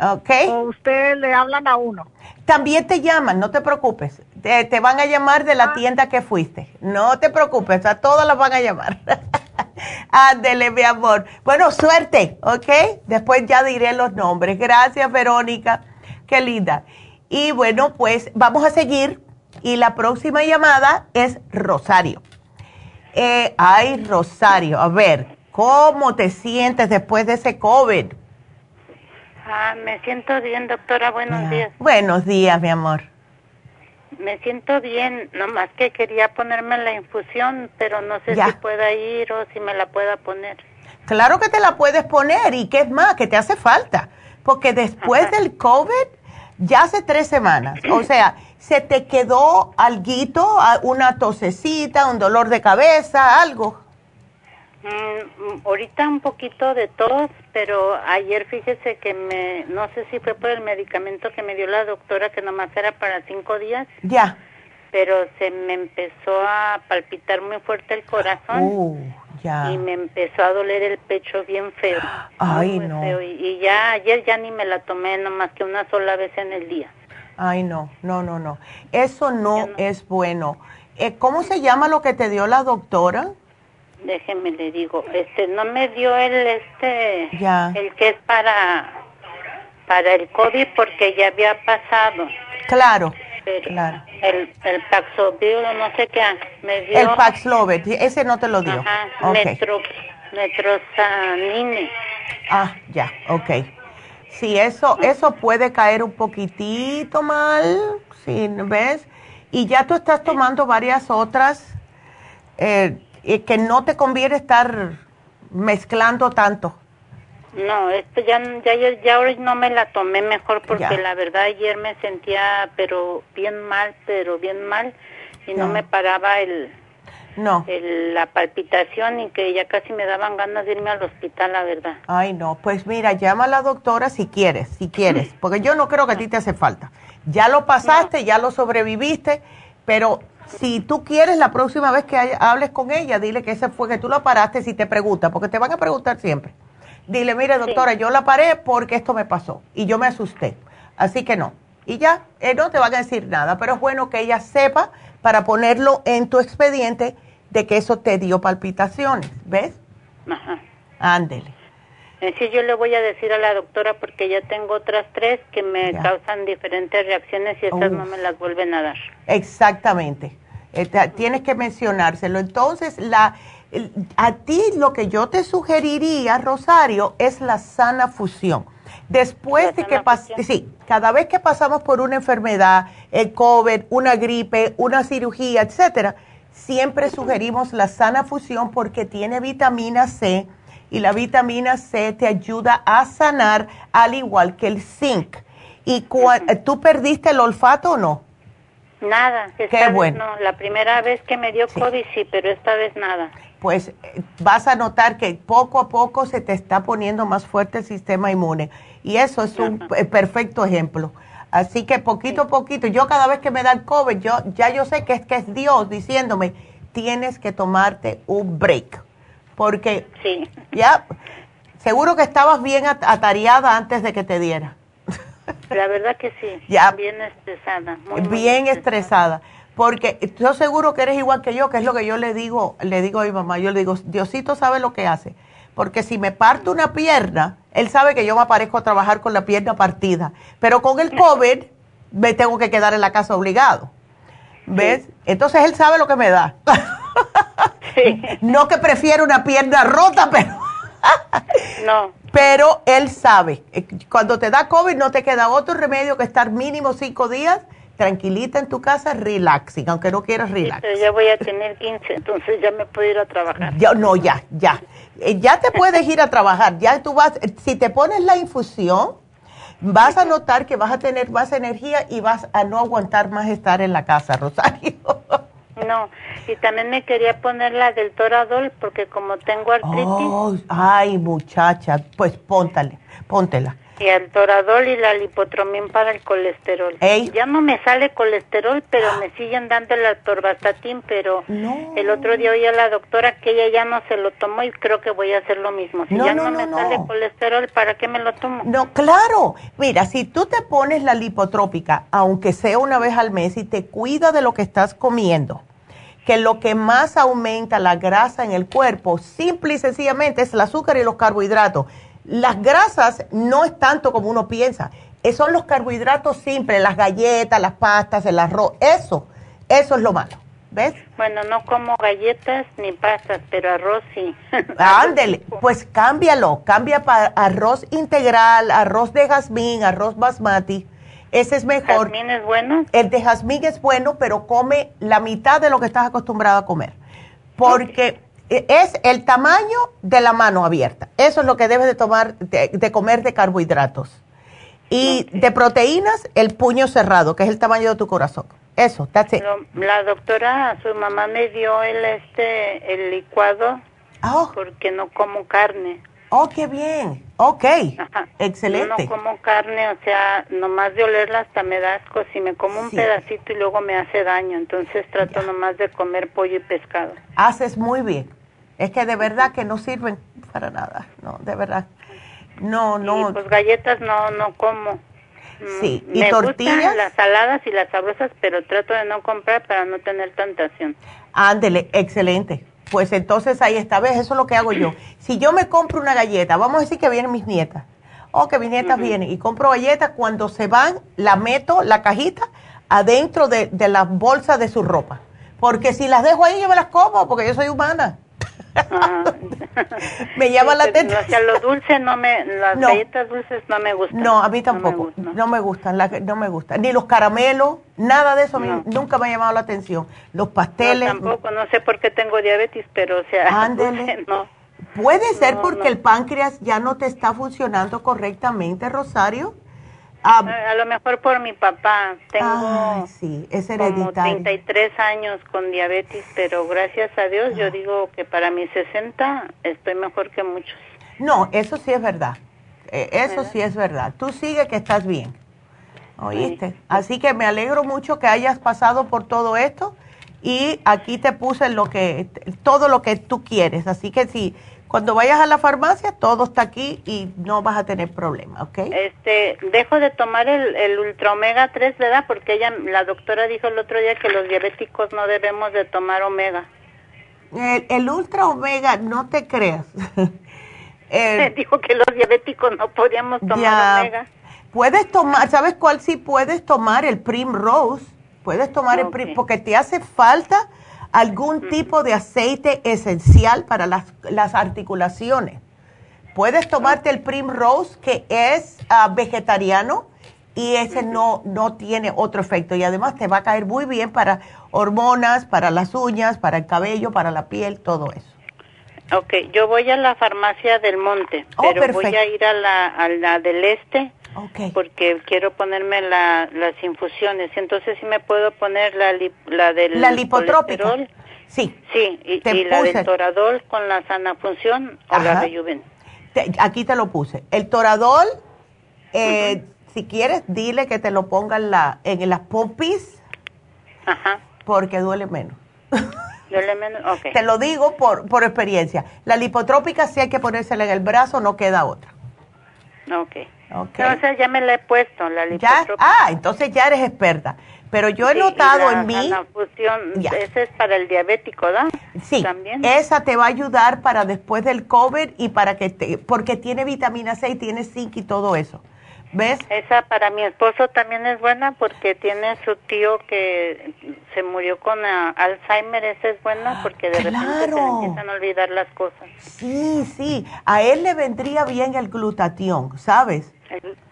C: ¿Ok?
F: ¿O usted le hablan a uno?
C: También te llaman, no te preocupes. Te, van a llamar de la ah. tienda que fuiste. No te preocupes, a todas las van a llamar. Ándele, mi amor. Bueno, suerte, ¿ok? Después ya diré los nombres. Gracias, Verónica. Qué linda. Y bueno, pues vamos a seguir. Y la próxima llamada es Rosario. Eh, ay, Rosario, a ver, ¿cómo te sientes después de ese COVID?
G: Ah, me siento bien, doctora. Buenos ah, días.
C: Buenos días, mi amor.
G: Me siento bien, nomás que quería ponerme la infusión, pero no sé si pueda ir o si me la pueda poner.
C: Claro que te la puedes poner y qué es más, que te hace falta, porque después del COVID ya hace tres semanas. O sea, ¿se te quedó alguito, una tosecita, un dolor de cabeza, algo?
G: Mm, ahorita un poquito de tos, pero ayer fíjese que me, no sé si fue por el medicamento que me dio la doctora, que nomás era para cinco días.
C: Ya.
G: Pero se me empezó a palpitar muy fuerte el corazón.
C: Uh, ya.
G: Y me empezó a doler el pecho bien feo.
C: Ay, no.
G: Y, ya ayer ya ni me la tomé nomás que una sola vez en el día.
C: Ay, no, no, no, no. Eso no, es bueno. Eh, ¿Cómo se llama lo que te dio la doctora?
G: Déjeme le digo, este, no me dio el, este, el que es para, para el COVID porque ya había pasado.
C: Claro. claro.
G: El, el Paxlovid, no sé qué, me dio.
C: El Paxlovid, ese no te lo dio.
G: Ajá, okay. metrosanine.
C: Ah, ya, ok. Sí, eso, eso puede caer un poquitito mal, ¿sí, ¿ves? Y ya tú estás tomando varias otras, eh, que no te conviene estar mezclando tanto.
G: No, esto ya, ya, ya hoy no me la tomé mejor porque la verdad ayer me sentía pero bien mal, pero bien mal y no, me paraba el,
C: no.
G: la palpitación y que ya casi me daban ganas de irme al hospital, la verdad.
C: Ay, no, pues mira, llama a la doctora si quieres, si quieres, porque yo no creo que a ti te hace falta. Ya lo pasaste, ya lo sobreviviste, pero si tú quieres la próxima vez que hables con ella, dile que ese fue que tú lo paraste si te pregunta, porque te van a preguntar siempre. Dile, mire doctora, yo la paré porque esto me pasó y yo me asusté. Así que no. Y ya, eh, no te van a decir nada, pero es bueno que ella sepa para ponerlo en tu expediente de que eso te dio palpitaciones, ¿ves?
G: Ajá.
C: Ándele.
G: Eh, sí, yo le voy a decir a la doctora porque ya tengo otras tres que me causan diferentes reacciones y esas no me las vuelven a dar.
C: Exactamente. Tienes que mencionárselo. Entonces, la, a ti lo que yo te sugeriría, Rosario, es la sana fusión. Después de que sí, cada vez que pasamos por una enfermedad, el COVID, una gripe, una cirugía, etcétera, siempre sugerimos la sana fusión porque tiene vitamina C y la vitamina C te ayuda a sanar al igual que el zinc. ¿Y tú perdiste el olfato o no?
G: Nada, Qué bueno. no. La primera vez que me dio COVID sí, pero esta vez nada.
C: Pues eh, vas a notar que poco a poco se te está poniendo más fuerte el sistema inmune. Y eso es un perfecto ejemplo. Así que poquito a poquito, yo cada vez que me da el COVID, yo, ya yo sé que es, que es Dios diciéndome, tienes que tomarte un break. Porque
G: sí.
C: ya, seguro que estabas bien atareada antes de que te diera.
G: La verdad que sí. Ya. Bien estresada.
C: bien estresada. Porque yo seguro que eres igual que yo, que es lo que yo le digo, le digo a mi mamá, yo le digo, Diosito sabe lo que hace. Porque si me parto una pierna, él sabe que yo me aparezco a trabajar con la pierna partida. Pero con el COVID me tengo que quedar en la casa obligado. ¿Ves? Entonces él sabe lo que me da. No que prefiero una pierna rota, pero...
G: no.
C: Pero él sabe. Eh, cuando te da COVID no te queda otro remedio que estar mínimo cinco días tranquilita en tu casa, relaxing, aunque no quieras relax.
G: ya voy a tener 15, entonces ya me puedo ir a trabajar.
C: Ya, no, ya, ya. Eh, ya te puedes ir a trabajar. Ya tú vas, si te pones la infusión, vas a notar que vas a tener más energía y vas a no aguantar más estar en la casa, Rosario.
G: No, y también me quería poner la del Toradol porque como tengo artritis.
C: Oh, ay, muchacha, pues póntale, póntela
G: y el toradol y la lipotromín para el colesterol. Ya no me sale colesterol, pero me siguen dando el atorvastatin, pero el otro día oí a la doctora que ella ya no se lo tomó y creo que voy a hacer lo mismo. Si ya no, me sale colesterol, ¿para qué me lo tomo?
C: No, claro. Mira, si tú te pones la lipotrópica, aunque sea una vez al mes, y te cuida de lo que estás comiendo, que lo que más aumenta la grasa en el cuerpo, simple y sencillamente, es el azúcar y los carbohidratos las grasas no es tanto como uno piensa. Son los carbohidratos simples, las galletas, las pastas, el arroz. Eso, eso es lo malo. ¿Ves?
G: Bueno, no como galletas ni pastas, pero arroz sí.
C: Ándele, pues cámbialo. Cambia para arroz integral, arroz de jazmín, arroz basmati. Ese es mejor.
G: ¿Jazmín es bueno?
C: El de jazmín es bueno, pero come la mitad de lo que estás acostumbrado a comer. Porque es el tamaño de la mano abierta. Eso es lo que debes de tomar, de, comer de carbohidratos. Y de proteínas, el puño cerrado, que es el tamaño de tu corazón. Eso, that's it.
G: La doctora, su mamá me dio el, este, el licuado oh. porque no como carne.
C: Oh, qué bien. Ok. Excelente.
G: No como carne, o sea, nomás de olerla hasta me da asco. Si me como un pedacito y luego me hace daño. Entonces trato nomás de comer pollo y pescado.
C: Haces muy bien. Es que de verdad que no sirven para nada, no, de verdad. No, no.
G: pues galletas no, no como.
C: Mm, sí, y Me tortillas. Gustan
G: las saladas y las sabrosas, pero trato de no comprar para no tener tentación.
C: Ándele, excelente. Pues entonces ahí está, ¿ves? Eso es lo que hago yo. Si yo me compro una galleta, vamos a decir que vienen mis nietas, o que mis nietas vienen, y compro galletas, cuando se van, la meto, la cajita, adentro de, de la bolsa de su ropa. Porque si las dejo ahí, yo me las como, porque yo soy humana. me llama la atención.
G: O sea, los dulces no me, las galletas dulces no me gustan.
C: No, a mí tampoco. No me, gustan, no me gustan. Ni los caramelos, nada de eso nunca me ha llamado la atención. Los pasteles.
G: tampoco, no sé por qué tengo diabetes, pero o sea,
C: no. Puede ser porque el páncreas ya no te está funcionando correctamente, Rosario. Ah,
G: a lo mejor por mi papá. Tengo
C: sí, es
G: como 33 años con diabetes, pero gracias a Dios yo digo que para mis 60 estoy mejor que muchos.
C: No, eso sí es verdad. Eh, eso sí es verdad. Tú sigue que estás bien. ¿Oíste? Así que me alegro mucho que hayas pasado por todo esto y aquí te puse lo que todo lo que tú quieres. Así que si cuando vayas a la farmacia, todo está aquí y no vas a tener problema, ¿ok?
G: Este, dejo de tomar el, el Ultra Omega 3, ¿verdad? Porque ella, la doctora dijo el otro día que los diabéticos no debemos de tomar Omega.
C: El, Ultra Omega, no te creas.
G: dijo que los diabéticos no podíamos tomar Omega.
C: Puedes tomar, ¿sabes cuál sí puedes tomar? El Primrose. Puedes tomar el Prim, porque te hace falta algún tipo de aceite esencial para las, las articulaciones. Puedes tomarte el Primrose, que es ah, vegetariano, y ese no, no tiene otro efecto. Y además te va a caer muy bien para hormonas, para las uñas, para el cabello, para la piel, todo eso.
G: Ok, yo voy a la farmacia del monte, oh, pero voy a ir a la, a la del este porque quiero ponerme la, las infusiones. Entonces, si me puedo poner la, la del
C: la lipotrópica. Sí.
G: Sí, y, la del toradol con la sana función o la rejuven.
C: aquí te lo puse. El toradol, eh, si quieres, dile que te lo pongan en, la, en las pompis. Ajá. Porque duele menos.
G: Duele menos, ok.
C: Te lo digo por, por experiencia. La lipotrópica, si hay que ponérsela en el brazo, no queda otra.
G: Ok. Entonces ya me la he puesto, la lipotrópica.
C: Ah, entonces ya eres experta. Pero yo he notado en mí...
G: La fusión, esa es para el diabético, ¿verdad?
C: Sí, esa te va a ayudar para después del COVID y para que te... Porque tiene vitamina C y tiene zinc y todo eso. ¿Ves?
G: Esa para mi esposo también es buena porque tiene su tío que se murió con ah, Alzheimer. Esa es buena porque de repente se empiezan a olvidar las cosas.
C: Sí, sí. A él le vendría bien el glutatión, ¿sabes?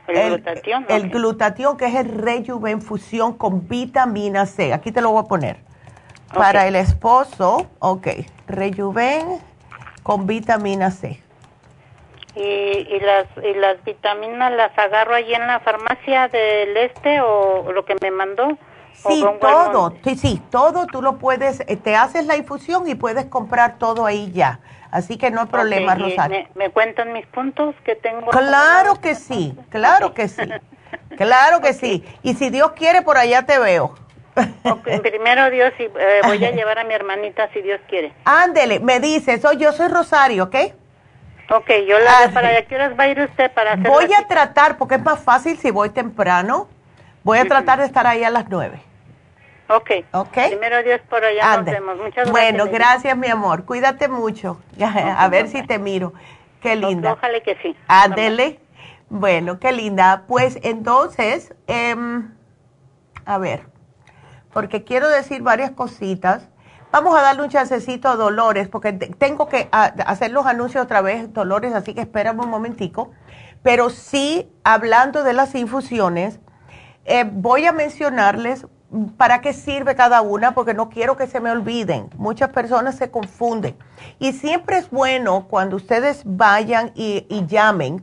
G: El, glutatión.
C: El glutatión, que es el Rejuven Fusión con vitamina C. Aquí te lo voy a poner. Para el esposo, ok. Rejuven con vitamina C.
G: Y, y, las, y las vitaminas las agarro allí en la farmacia del este o lo que me mandó.
C: Sí, todo, sí, sí, todo tú lo puedes, eh, te haces la infusión y puedes comprar todo ahí ya. Así que no hay problema, Rosario.
G: Me, cuentan mis puntos que tengo?
C: Claro que sí, claro que sí, claro que sí. Y si Dios quiere, por allá te veo.
G: primero Dios, y, eh, voy a llevar a mi hermanita si Dios quiere.
C: Ándele, me dice, soy, yo soy Rosario, ¿ok?
G: Ok, yo la voy para. ¿Qué horas va a ir usted para hacer
C: Voy a tratar, porque es más fácil si voy temprano, voy a tratar de estar ahí a las nueve.
G: Ok. Ok. Primero Dios por allá nos vemos. Muchas gracias.
C: Bueno, gracias mi amor. Cuídate mucho. a ver si te miro. Qué linda.
G: Ojalá que sí.
C: Ándele. Bueno, qué linda. Pues entonces, em, a ver, porque quiero decir varias cositas. Vamos a darle un chancecito a Dolores, porque tengo que hacer los anuncios otra vez, Dolores, así que espérame un momentico. Pero sí, hablando de las infusiones, eh, voy a mencionarles para qué sirve cada una, porque no quiero que se me olviden. Muchas personas se confunden. Y siempre es bueno cuando ustedes vayan y, llamen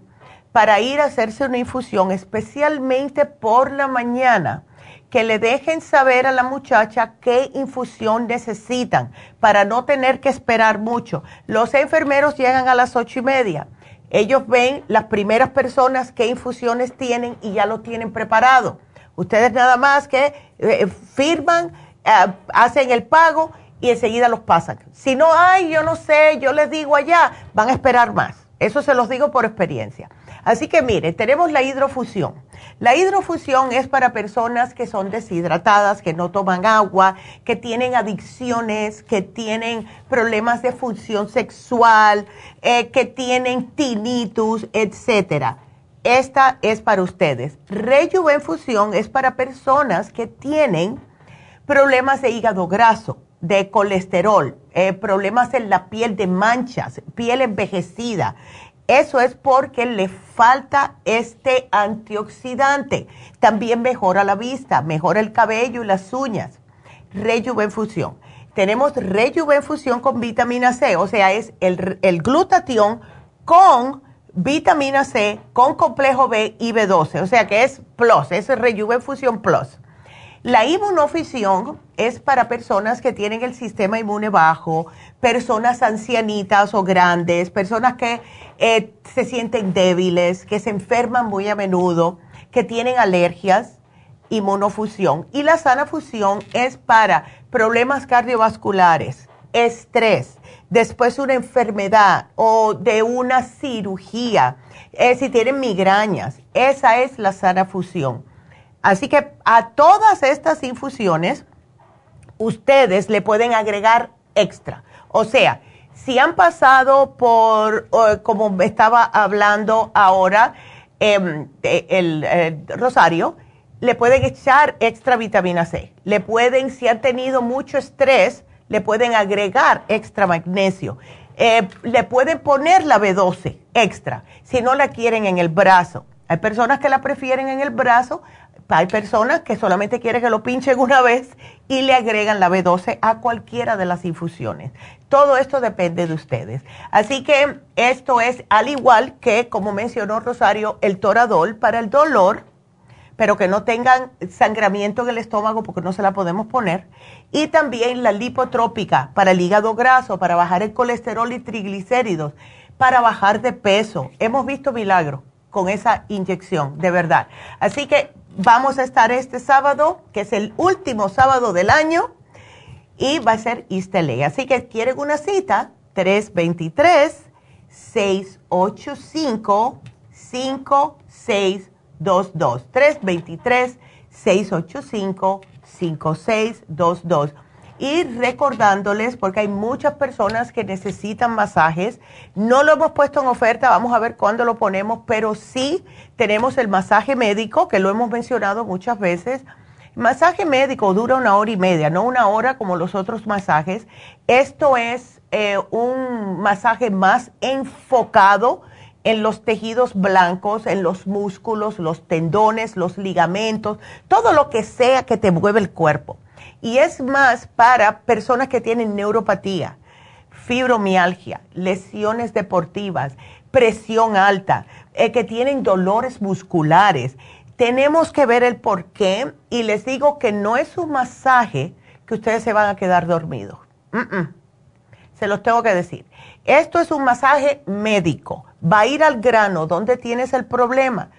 C: para ir a hacerse una infusión, especialmente por la mañana, que le dejen saber a la muchacha qué infusión necesitan para no tener que esperar mucho. Los enfermeros llegan a las ocho y media. Ellos ven las primeras personas qué infusiones tienen y ya lo tienen preparado Ustedes nada más que eh, firman, eh, hacen el pago y enseguida los pasan. Si no hay, yo no sé, yo les digo allá, van a esperar más. Eso se los digo por experiencia. Así que mire, tenemos la hidrofusión. La hidrofusión es para personas que son deshidratadas, que no toman agua, que tienen adicciones, que tienen problemas de función sexual, eh, que tienen tinnitus, etcétera esta es para ustedes. Rejuvenfusión es para personas que tienen problemas de hígado graso, de colesterol, eh, problemas en la piel de manchas, piel envejecida. Eso es porque le falta este antioxidante. También mejora la vista, mejora el cabello y las uñas. Rejuvenfusión. tenemos rejuvenfusión con vitamina C, o sea, es el, el glutatión con vitamina C, con complejo B y B12, o sea que es plus, es rejuvenfusión plus. La inmunofusión es para personas que tienen el sistema inmune bajo, personas ancianitas o grandes, personas que eh, se sienten débiles, que se enferman muy a menudo, que tienen alergias, inmunofusión. Y la sana fusión es para problemas cardiovasculares, estrés, después una enfermedad o de una cirugía, eh, si tienen migrañas. Esa es la sana fusión. Así que a todas estas infusiones, ustedes le pueden agregar extra. O sea, si han pasado por, como estaba hablando ahora, em, el, Rosario, le pueden echar extra vitamina C. Le pueden, si han tenido mucho estrés, le pueden agregar extra magnesio. Eh, le pueden poner la B12 extra si no la quieren en el brazo. Hay personas que la prefieren en el brazo, hay personas que solamente quieren que lo pinchen una vez y le agregan la B12 a cualquiera de las infusiones. Todo esto depende de ustedes. Así que esto es al igual que, como mencionó Rosario, el toradol para el dolor, pero que no tengan sangramiento en el estómago porque no se la podemos poner. Y también la lipotrópica para el hígado graso, para bajar el colesterol y triglicéridos, para bajar de peso. Hemos visto milagros con esa inyección, de verdad. Así que vamos a estar este sábado, que es el último sábado del año, y va a ser Istele. Así que quieren una cita, 323-685-5622. 323-685-5622 y recordándoles, porque hay muchas personas que necesitan masajes, no lo hemos puesto en oferta, vamos a ver cuándo lo ponemos, pero sí tenemos el masaje médico, que lo hemos mencionado muchas veces. Masaje médico dura una hora y media, no una hora como los otros masajes. Esto es eh, un masaje más enfocado en los tejidos blancos, en los músculos, los tendones, los ligamentos, todo lo que sea que te mueve el cuerpo y es más para personas que tienen neuropatía, fibromialgia, lesiones deportivas, presión alta, eh, que tienen dolores musculares. Tenemos que ver el por qué y les digo que no es un masaje que ustedes se van a quedar dormidos. Se los tengo que decir. Esto es un masaje médico. Va a ir al grano donde tienes el problema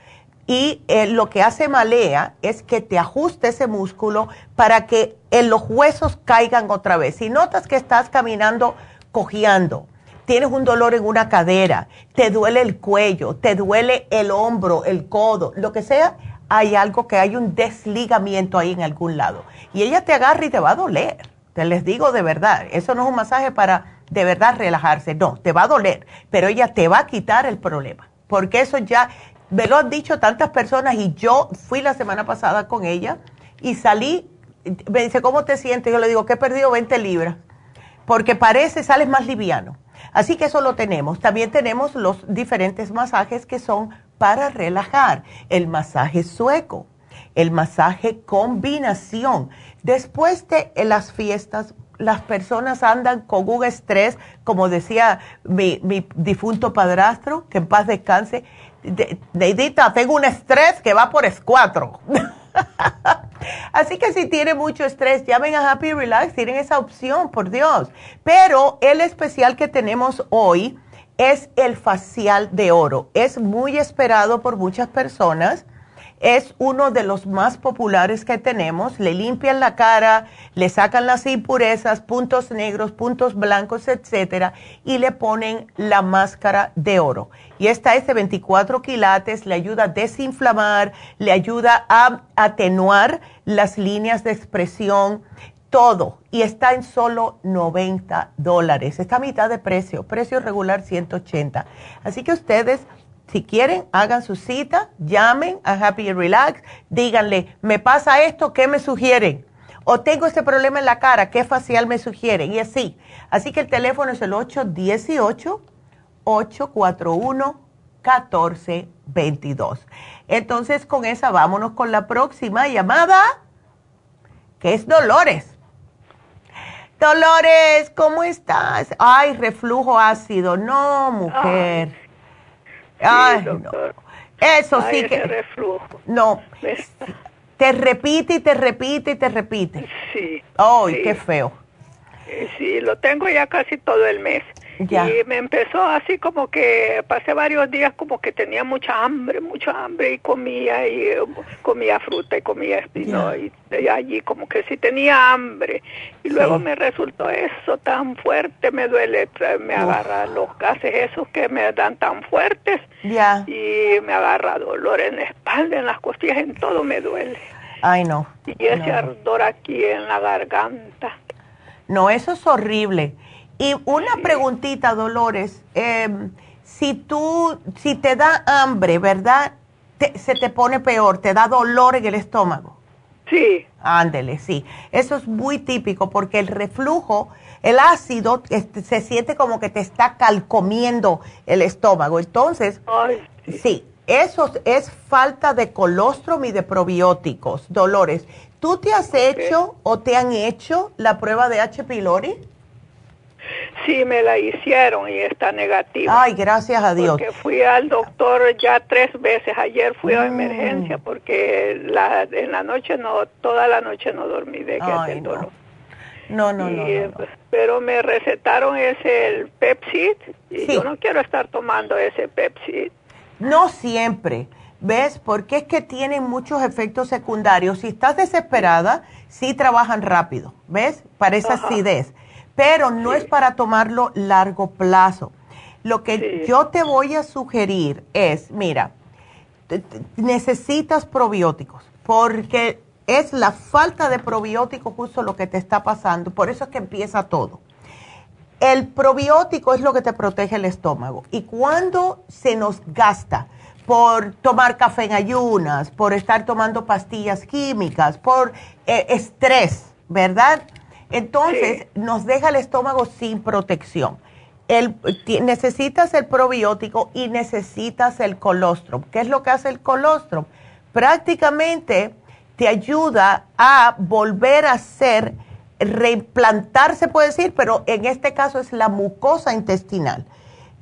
C: y eh, lo que hace malea es que te ajuste ese músculo para que en los huesos caigan otra vez. Si notas que estás caminando cojeando, tienes un dolor en una cadera, te duele el cuello, te duele el hombro, el codo, lo que sea, hay algo que hay un desligamiento ahí en algún lado. Y ella te agarra y te va a doler. Te les digo de verdad, eso no es un masaje para de verdad relajarse, no, te va a doler, pero ella te va a quitar el problema, porque eso ya me lo han dicho tantas personas y yo fui la semana pasada con ella y salí, me dice, ¿cómo te sientes? Yo le digo que he perdido 20 libras, porque parece, sales más liviano. Así que eso lo tenemos. También tenemos los diferentes masajes que son para relajar. El masaje sueco, el masaje combinación. Después de las fiestas, las personas andan con un estrés, como decía mi, difunto padrastro, que en paz descanse, Neidita, tengo un estrés que va por S4. Así que si tiene mucho estrés, llamen a Happy Relax, tienen esa opción, por Dios. Pero el especial que tenemos hoy es el facial de oro. Es muy esperado por muchas personas es uno de los más populares que tenemos. Le limpian la cara, le sacan las impurezas, puntos negros, puntos blancos, etcétera, y le ponen la máscara de oro. Y esta es de 24 quilates, le ayuda a desinflamar, le ayuda a atenuar las líneas de expresión, todo. Y está en solo 90 dólares. Está a mitad de precio, precio regular 180. Así que ustedes si quieren, hagan su cita, llamen a Happy Relax, díganle, me pasa esto, ¿qué me sugieren? O tengo este problema en la cara, ¿qué facial me sugieren? Y así. Así que el teléfono es el 818-841-1422. Entonces, con esa, vámonos con la próxima llamada, que es Dolores. Dolores, ¿cómo estás? Ay, reflujo ácido. No, mujer. Ay, no. Eso sí que.
H: reflujo.
C: No. Te repite y te repite y te repite.
H: Sí.
C: Ay, qué feo.
H: Sí, lo tengo ya casi todo el mes. Y me empezó así como que pasé varios días como que tenía mucha hambre, mucha hambre y comía y comía fruta y comía espino y, allí como que sí tenía hambre. Y luego me resultó eso tan fuerte, me duele, me agarra los gases esos que me dan tan fuertes y me agarra dolor en la espalda, en las costillas, en todo me duele.
C: Ay, no.
H: Y ese ardor aquí en la garganta.
C: No, eso es horrible. Y una preguntita, Dolores. Em, si tú, si te da hambre, ¿verdad? se te pone peor, te da dolor en el estómago.
H: Sí.
C: Ándele, sí. Eso es muy típico porque el reflujo, el ácido, este, se siente como que te está calcomiendo el estómago. Entonces, sí. eso es falta de colostrum y de probióticos, Dolores. ¿Tú te has hecho o te han hecho la prueba de H. pylori?
H: Sí, me la hicieron y está negativa.
C: Ay, gracias a Dios.
H: Porque fui al doctor ya tres veces. Ayer fui a mm. emergencia porque la, en la noche no, toda la noche no dormí de que dolor.
C: No, no, no,
H: Pero me recetaron ese el Pepsi y yo no quiero estar tomando ese Pepsi.
C: No siempre. ¿Ves? Porque es que tienen muchos efectos secundarios. Si estás desesperada, sí trabajan rápido. ¿Ves? Para esa acidez pero no es para tomarlo largo plazo. Lo que yo te voy a sugerir es, mira, necesitas probióticos porque es la falta de probióticos justo lo que te está pasando, por eso es que empieza todo. El probiótico es lo que te protege el estómago y cuando se nos gasta por tomar café en ayunas, por estar tomando pastillas químicas, por eh, estrés, ¿verdad? Entonces, nos deja el estómago sin protección. El, necesitas el probiótico y necesitas el colostrum. ¿Qué es lo que hace el colostrum? Prácticamente te ayuda a volver a ser, reimplantarse puede decir, pero en este caso es la mucosa intestinal.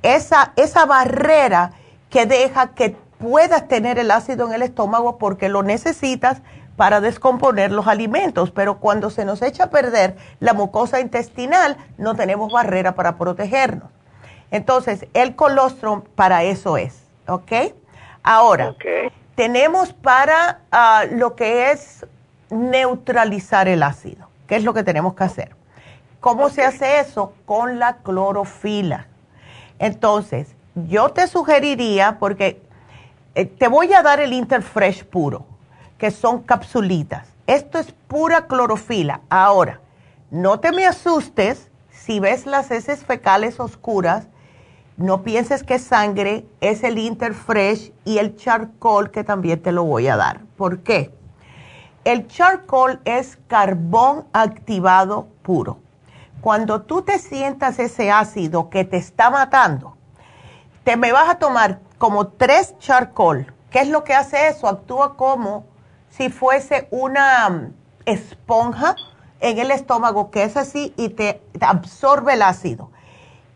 C: Esa, esa barrera que deja que puedas tener el ácido en el estómago porque lo necesitas para descomponer los alimentos, pero cuando se nos echa a perder la mucosa intestinal, no tenemos barrera para protegernos. Entonces, el colostrum para eso es, ¿ok? Ahora, tenemos para ah, lo que es neutralizar el ácido. ¿Qué es lo que tenemos que hacer? ¿Cómo se hace eso? Con la clorofila. Entonces, yo te sugeriría, porque eh, te voy a dar el Interfresh puro que son capsulitas. Esto es pura clorofila. Ahora, no te me asustes si ves las heces fecales oscuras. No pienses que es sangre, es el Interfresh y el charcoal que también te lo voy a dar. ¿Por qué? El charcoal es carbón activado puro. Cuando tú te sientas ese ácido que te está matando, te me vas a tomar como tres charcoal. ¿Qué es lo que hace eso? Actúa como si fuese una mm, esponja en el estómago que es así y te, absorbe el ácido.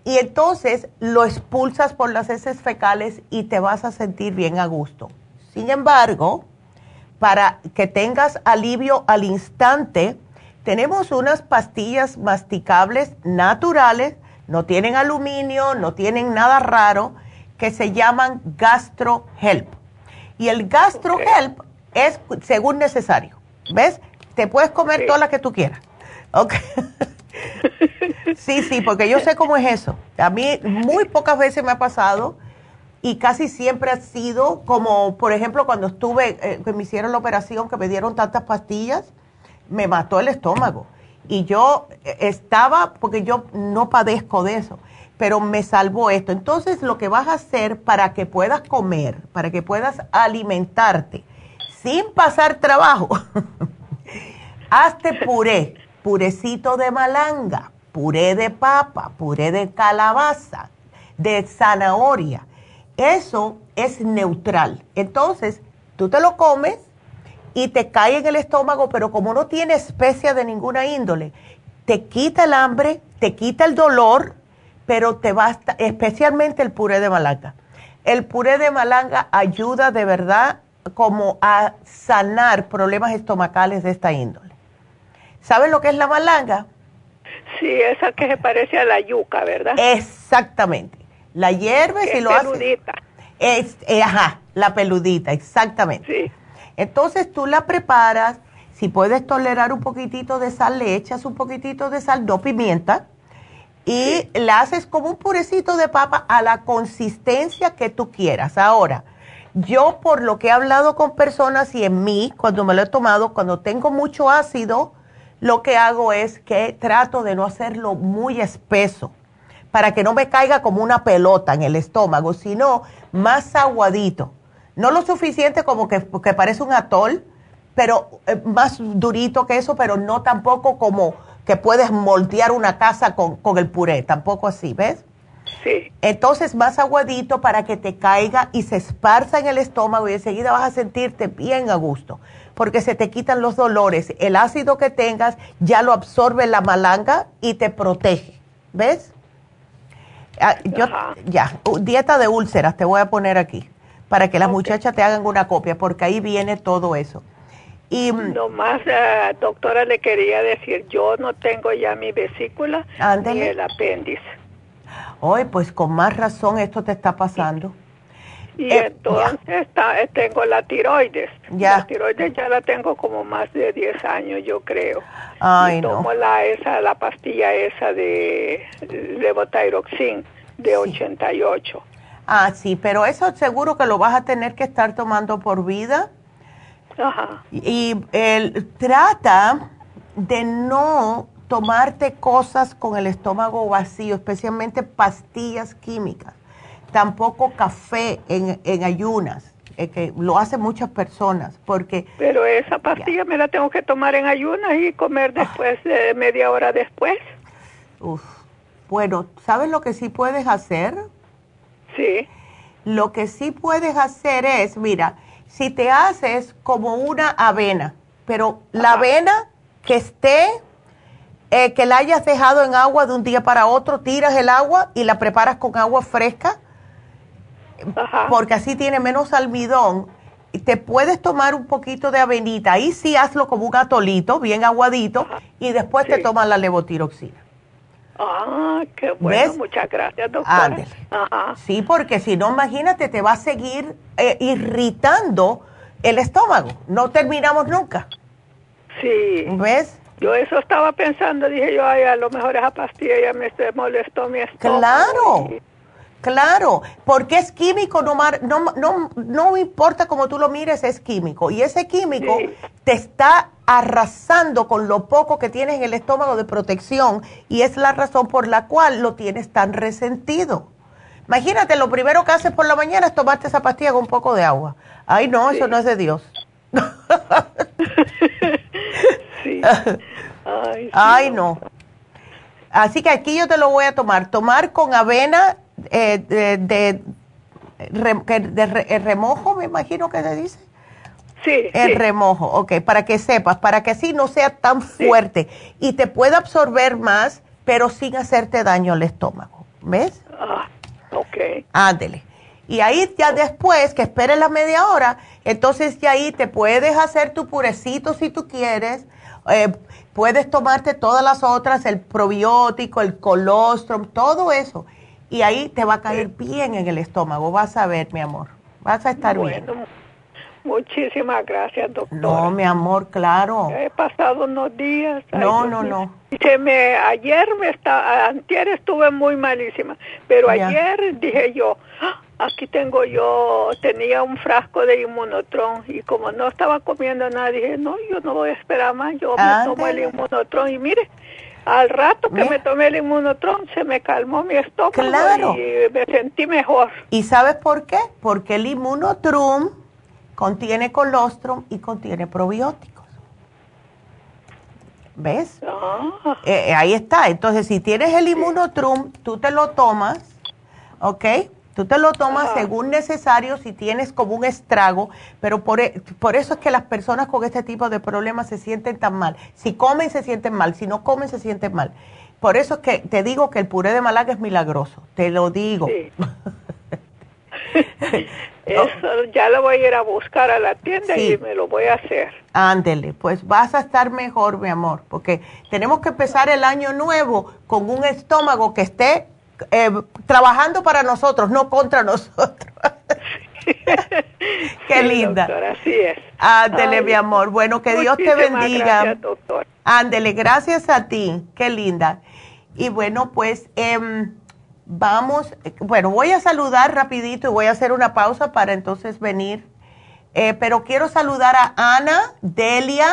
C: Y entonces lo expulsas por las heces fecales y te vas a sentir bien a gusto. Sin embargo, para que tengas alivio al instante, tenemos unas pastillas masticables naturales, no tienen aluminio, no tienen nada raro, que se llaman Gastro Help. Y el Gastro Help es según necesario. ¿Ves? Te puedes comer todas las que tú quieras. Ok. sí, sí, porque yo sé cómo es eso. A mí muy pocas veces me ha pasado y casi siempre ha sido como, por ejemplo, cuando estuve, eh, que me hicieron la operación, que me dieron tantas pastillas, me mató el estómago. Y yo eh, estaba, porque yo no padezco de eso, pero me salvó esto. Entonces, lo que vas a hacer para que puedas comer, para que puedas alimentarte, sin pasar trabajo, hazte puré, purecito de malanga, puré de papa, puré de calabaza, de zanahoria. Eso es neutral. Entonces, tú te lo comes y te cae en el estómago, pero como no tiene especia de ninguna índole, te quita el hambre, te quita el dolor, pero te basta, especialmente el puré de malanga. El puré de malanga ayuda de verdad como a sanar problemas estomacales de esta índole. ¿Saben lo que es la malanga?
H: Sí, esa que se parece a la yuca, ¿verdad?
C: Exactamente. La hierves y lo peludita. Es, eh, ajá, la peludita, exactamente. Sí. Entonces tú la preparas, si puedes tolerar un poquitito de sal, le echas un poquitito de sal, no pimienta, y la haces como un purecito de papa a la consistencia que tú quieras. Ahora, yo por lo que he hablado con personas y en mí, cuando me lo he tomado, cuando tengo mucho ácido, lo que hago es que trato de no hacerlo muy espeso para que no me caiga como una pelota en el estómago, sino más aguadito. No lo suficiente como que, parece un atol, pero eh, más durito que eso, pero no tampoco como que puedes moldear una casa con, con el puré, tampoco así, ¿ves?
H: Sí.
C: Entonces más aguadito para que te caiga y se esparza en el estómago y enseguida vas a sentirte bien a gusto porque se te quitan los dolores. El ácido que tengas ya lo absorbe la malanga y te protege. ¿Ves? Ah, yo, ya, dieta de úlceras te voy a poner aquí para que las muchachas te hagan una copia porque ahí viene todo eso.
H: Y nomás, uh, doctora, le quería decir, yo no tengo ya mi vesícula ni el apéndice.
C: Hoy, pues con más razón esto te está pasando.
H: Y eh, entonces está, eh, tengo la tiroides.
C: Ya.
H: La tiroides ya la tengo como más de 10 años, yo creo.
C: Ay,
H: y tomo la, esa, la pastilla esa de levotiroxin de 88.
C: Ah, sí, pero eso seguro que lo vas a tener que estar tomando por vida.
H: Ajá.
C: Y el, trata de no tomarte cosas con el estómago vacío, especialmente pastillas químicas tampoco café en, en ayunas, eh, que lo hacen muchas personas, porque...
H: Pero esa pastilla me la tengo que tomar en ayunas y comer ah. después, de media hora después.
C: Uf. Bueno, ¿sabes lo que sí puedes hacer?
H: Sí.
C: Lo que sí puedes hacer es, mira, si te haces como una avena, pero la avena que esté, eh, que la hayas dejado en agua de un día para otro, tiras el agua y la preparas con agua fresca porque así tiene menos almidón. Te puedes tomar un poquito de avenita, ahí sí hazlo como un atolito, bien aguadito, y después te tomas la levotiroxina.
H: Ah, qué bueno, muchas gracias, doctora.
C: Sí, porque si no, imagínate, te va a seguir eh, irritando el estómago. No terminamos nunca.
H: Sí.
C: ¿Ves?
H: Yo eso estaba pensando, dije yo, ay, a lo mejor esa pastilla ya me molestó mi estómago.
C: Claro. Claro, porque es químico, no, no, no, no importa cómo tú lo mires, es químico. Y ese químico te está arrasando con lo poco que tienes en el estómago de protección y es la razón por la cual lo tienes tan resentido. Imagínate, lo primero que haces por la mañana es tomarte esa pastilla con un poco de agua. Ay, no, eso no es de Dios.
H: sí.
C: Ay, no. Así que aquí yo te lo voy a tomar. Tomar con avena eh, de, de, de, remojo, me imagino que se dice.
H: Sí.
C: El remojo, ok, para que sepas, para que así no sea tan fuerte y te pueda absorber más, pero sin hacerte daño al estómago. ¿Ves?
H: Ah, ok.
C: Ándele. Y ahí ya después, que esperes la media hora, entonces ya ahí te puedes hacer tu purecito si tú quieres. Eh, puedes tomarte todas las otras, el probiótico, el colostrum, todo eso y ahí te va a caer bien en el estómago, vas a ver, mi amor, vas a estar bien.
H: Muchísimas gracias, doctora.
C: No, mi amor, claro.
H: He pasado unos días.
C: No, no, no.
H: Se me, ayer me está, antier estuve muy malísima, pero ayer dije yo, ah, aquí tengo yo, tenía un frasco de inmunotron y como no estaba comiendo nada, dije, no, yo no voy a esperar más, yo me tomo el inmunotron y mire, al rato que me tomé el inmunotron se me calmó mi estómago y me sentí mejor.
C: ¿Y sabes por qué? Porque el inmunotrum contiene colostrum y contiene probióticos. ¿Ves?
H: Ah.
C: Eh, eh, ahí está. Entonces, si tienes el inmunotrum, tú te lo tomas, ¿ok? Tú te lo tomas según necesario si tienes como un estrago, pero por, e, por, eso es que las personas con este tipo de problemas se sienten tan mal. Si comen se sienten mal, si no comen se sienten mal. Por eso es que te digo que el puré de Malaga es milagroso, te lo digo. Sí.
H: Eso ya lo voy a ir a buscar a la tienda y me lo voy a hacer.
C: Ándele, pues vas a estar mejor, mi amor, porque tenemos que empezar el año nuevo con un estómago que esté eh, trabajando para nosotros, no contra nosotros. Qué linda.
H: así es.
C: Ándele, mi amor. Bueno, que Dios te bendiga.
H: Gracias, doctor.
C: Ándele, gracias a ti. Qué linda. Y bueno, pues em, vamos, bueno, voy a saludar rapidito y voy a hacer una pausa para entonces venir. Eh, pero quiero saludar a Ana, Delia,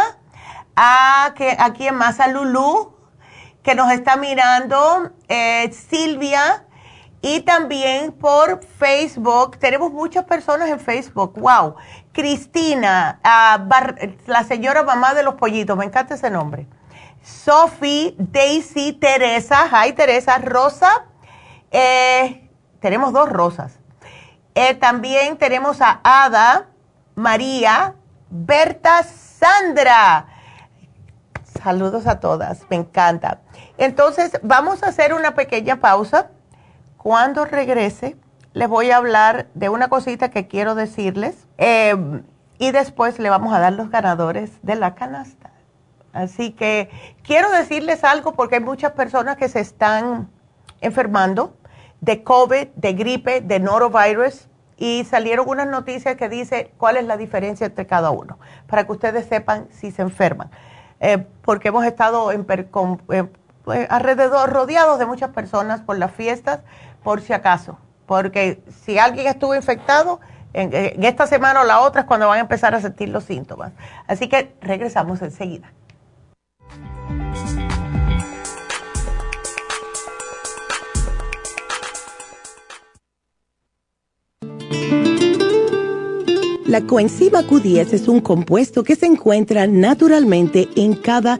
C: a, que, a quien más, a Lulú, que nos está mirando, eh, Silvia, y también por Facebook. Tenemos muchas personas en Facebook. ¡Wow! Cristina, la señora mamá de los pollitos, me encanta ese nombre. Sophie, Daisy, Teresa, hi Teresa, Rosa. Eh, tenemos dos rosas. Eh, también tenemos a Ada, María, Berta, Sandra. Saludos a todas, me encanta. Entonces, vamos a hacer una pequeña pausa. Cuando regrese, les voy a hablar de una cosita que quiero decirles em, y después le vamos a dar los ganadores de la canasta. Así que quiero decirles algo porque hay muchas personas que se están enfermando de COVID, de gripe, de norovirus y salieron unas noticias que dicen cuál es la diferencia entre cada uno, para que ustedes sepan si se enferman. Eh, porque hemos estado en, con, eh, pues, alrededor, rodeados de muchas personas por las fiestas, por si acaso. Porque si alguien estuvo infectado, en, en esta semana o la otra es cuando van a empezar a sentir los síntomas. Así que regresamos enseguida. La coenzima Q10 es un compuesto que se encuentra naturalmente en cada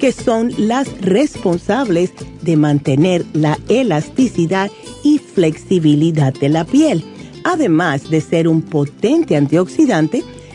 C: que son las responsables de mantener la elasticidad y flexibilidad de la piel. Además de ser un potente antioxidante,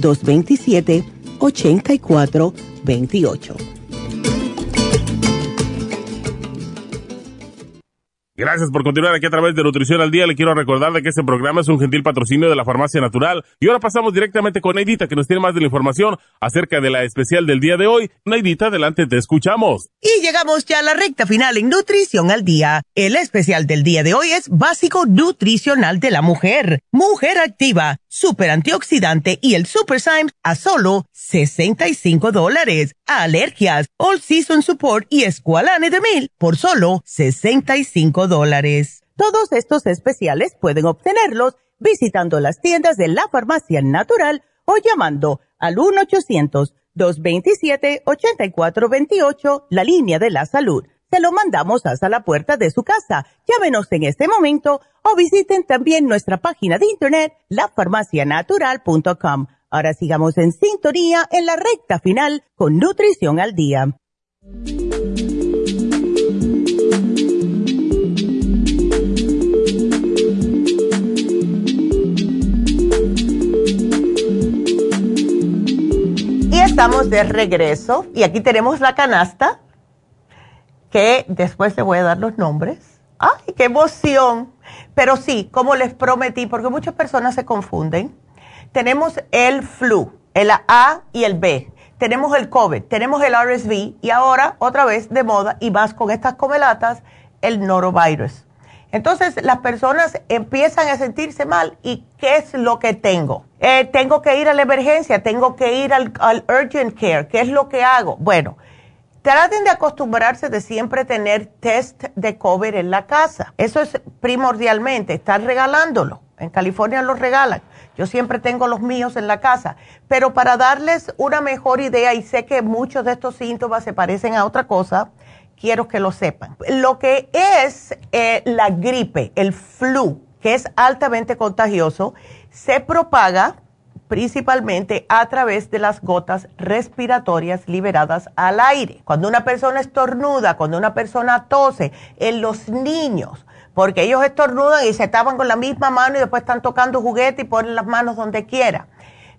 C: 1-800-227-8428.
D: Gracias por continuar aquí a través de Nutrición al Día. Le quiero recordar de que este programa es un gentil patrocinio de la Farmacia Natural. Y ahora pasamos directamente con Neidita, que nos tiene más de la información acerca de la especial del día de hoy. Neidita, adelante, te escuchamos.
C: Y llegamos ya a la recta final en Nutrición al Día. El especial del día de hoy es Básico Nutricional de la Mujer. Mujer Activa, Super Antioxidante y el Super Symes a solo 65 dólares. Alergias, All Season Support y Esqualane de Mil por solo 65 dólares. Todos estos especiales pueden obtenerlos visitando las tiendas de la farmacia natural o llamando al 1-800-227-8428, la línea de la salud. Se lo mandamos hasta la puerta de su casa. Llámenos en este momento o visiten también nuestra página de internet, lafarmacianatural.com. Ahora sigamos en sintonía en la recta final con Nutrición al Día. estamos de regreso y aquí tenemos la canasta que después te voy a dar los nombres. ¡Ay, qué emoción! Pero sí, como les prometí, porque muchas personas se confunden, tenemos el flu, el A y el B. Tenemos el COVID, tenemos el RSV y ahora otra vez de moda y más con estas comelatas, el norovirus. Entonces las personas empiezan a sentirse mal y ¿qué es lo que tengo? Eh, tengo que ir a la emergencia, tengo que ir al, urgent care, ¿qué es lo que hago? Bueno, traten de acostumbrarse de siempre tener test de COVID en la casa. Eso es primordialmente, están regalándolo. En California los regalan. Yo siempre tengo los míos en la casa. Pero para darles una mejor idea, y sé que muchos de estos síntomas se parecen a otra cosa, quiero que lo sepan. Lo que es eh, la gripe, el flu, que es altamente contagioso, se propaga principalmente a través de las gotas respiratorias liberadas al aire. Cuando una persona estornuda, cuando una persona tose, en los niños, porque ellos estornudan y se tapan con la misma mano y después están tocando juguete y ponen las manos donde quiera.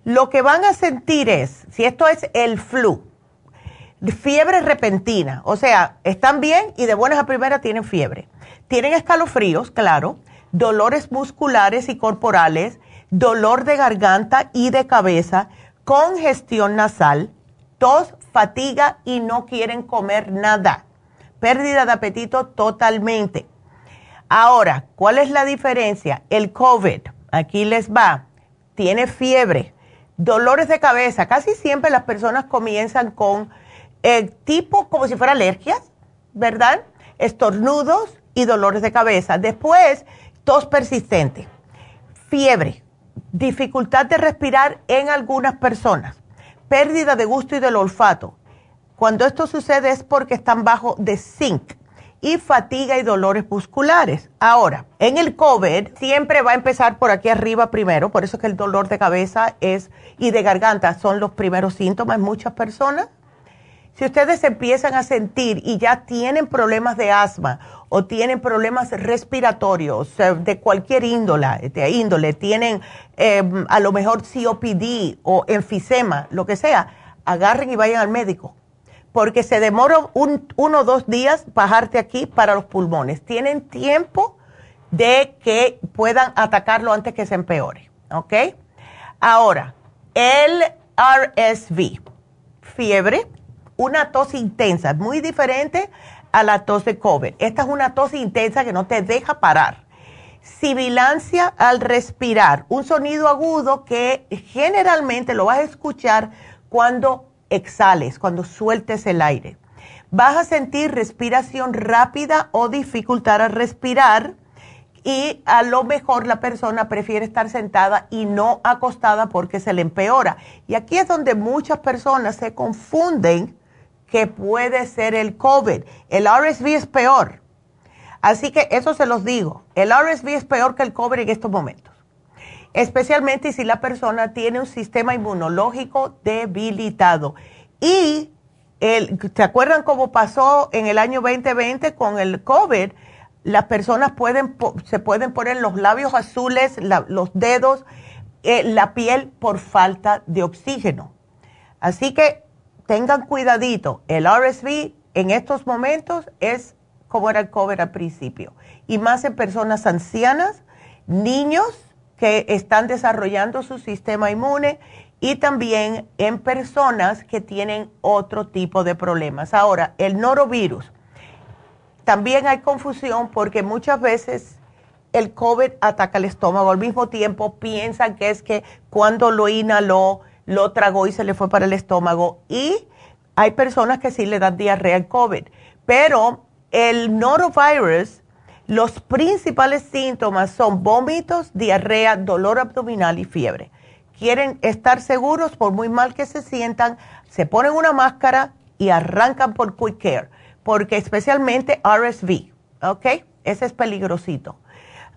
C: Lo que van a sentir es, si esto es el flu, fiebre repentina, o sea, están bien y de buenas a primeras tienen fiebre. Tienen escalofríos, claro, dolores musculares y corporales, dolor de garganta y de cabeza, congestión nasal, tos, fatiga y no quieren comer nada. Pérdida de apetito totalmente. Ahora, ¿cuál es la diferencia? El COVID, aquí les va, tiene fiebre, dolores de cabeza. Casi siempre las personas comienzan con eh, tipo como si fuera alergias, ¿verdad? Estornudos y dolores de cabeza. Después, tos persistente, fiebre, dificultad de respirar en algunas personas, pérdida de gusto y del olfato. Cuando esto sucede es porque están bajo de zinc y fatiga y dolores musculares. Ahora, en el COVID siempre va a empezar por aquí arriba primero, por eso es que el dolor de cabeza es y de garganta son los primeros síntomas en muchas personas. Si ustedes empiezan a sentir y ya tienen problemas de asma o tienen problemas respiratorios de cualquier índole, de índole tienen em, a lo mejor COPD o enfisema, lo que sea, agarren y vayan al médico. Porque se demora un, uno o dos días bajarte aquí para los pulmones. Tienen tiempo de que puedan atacarlo antes que se empeore. ¿Ok? Ahora, el RSV, fiebre, una tos intensa, muy diferente a la tos de COVID. Esta es una tos intensa que no te deja parar. Sibilancia al respirar, un sonido agudo que generalmente lo vas a escuchar cuando exhales, cuando sueltes el aire. Vas a sentir respiración rápida o dificultad al respirar y a lo mejor la persona prefiere estar sentada y no acostada porque se le empeora. Y aquí es donde muchas personas se confunden que puede ser el COVID. El RSV es peor. Así que eso se los digo. El RSV es peor que el COVID en estos momentos. Especialmente si la persona tiene un sistema inmunológico debilitado. Y el, ¿se acuerdan cómo pasó en el año 2020 con el COVID? Las personas pueden, se pueden poner los labios azules, los dedos, eh, la piel por falta de oxígeno. Así que tengan cuidadito, el RSV en estos momentos es como era el COVID al principio, y más en personas ancianas, niños que están desarrollando su sistema inmune y también en personas que tienen otro tipo de problemas. Ahora, el norovirus, también hay confusión porque muchas veces el COVID ataca el estómago, al mismo tiempo piensan que es que cuando lo inhaló, lo tragó y se le fue para el estómago. Y hay personas que sí le dan diarrea al COVID. Pero el norovirus, los principales síntomas son vómitos, diarrea, dolor abdominal y fiebre. Quieren estar seguros, por muy mal que se sientan, se ponen una máscara y arrancan por Quick Care, porque especialmente RSV, ¿ok? Ese es peligrosito.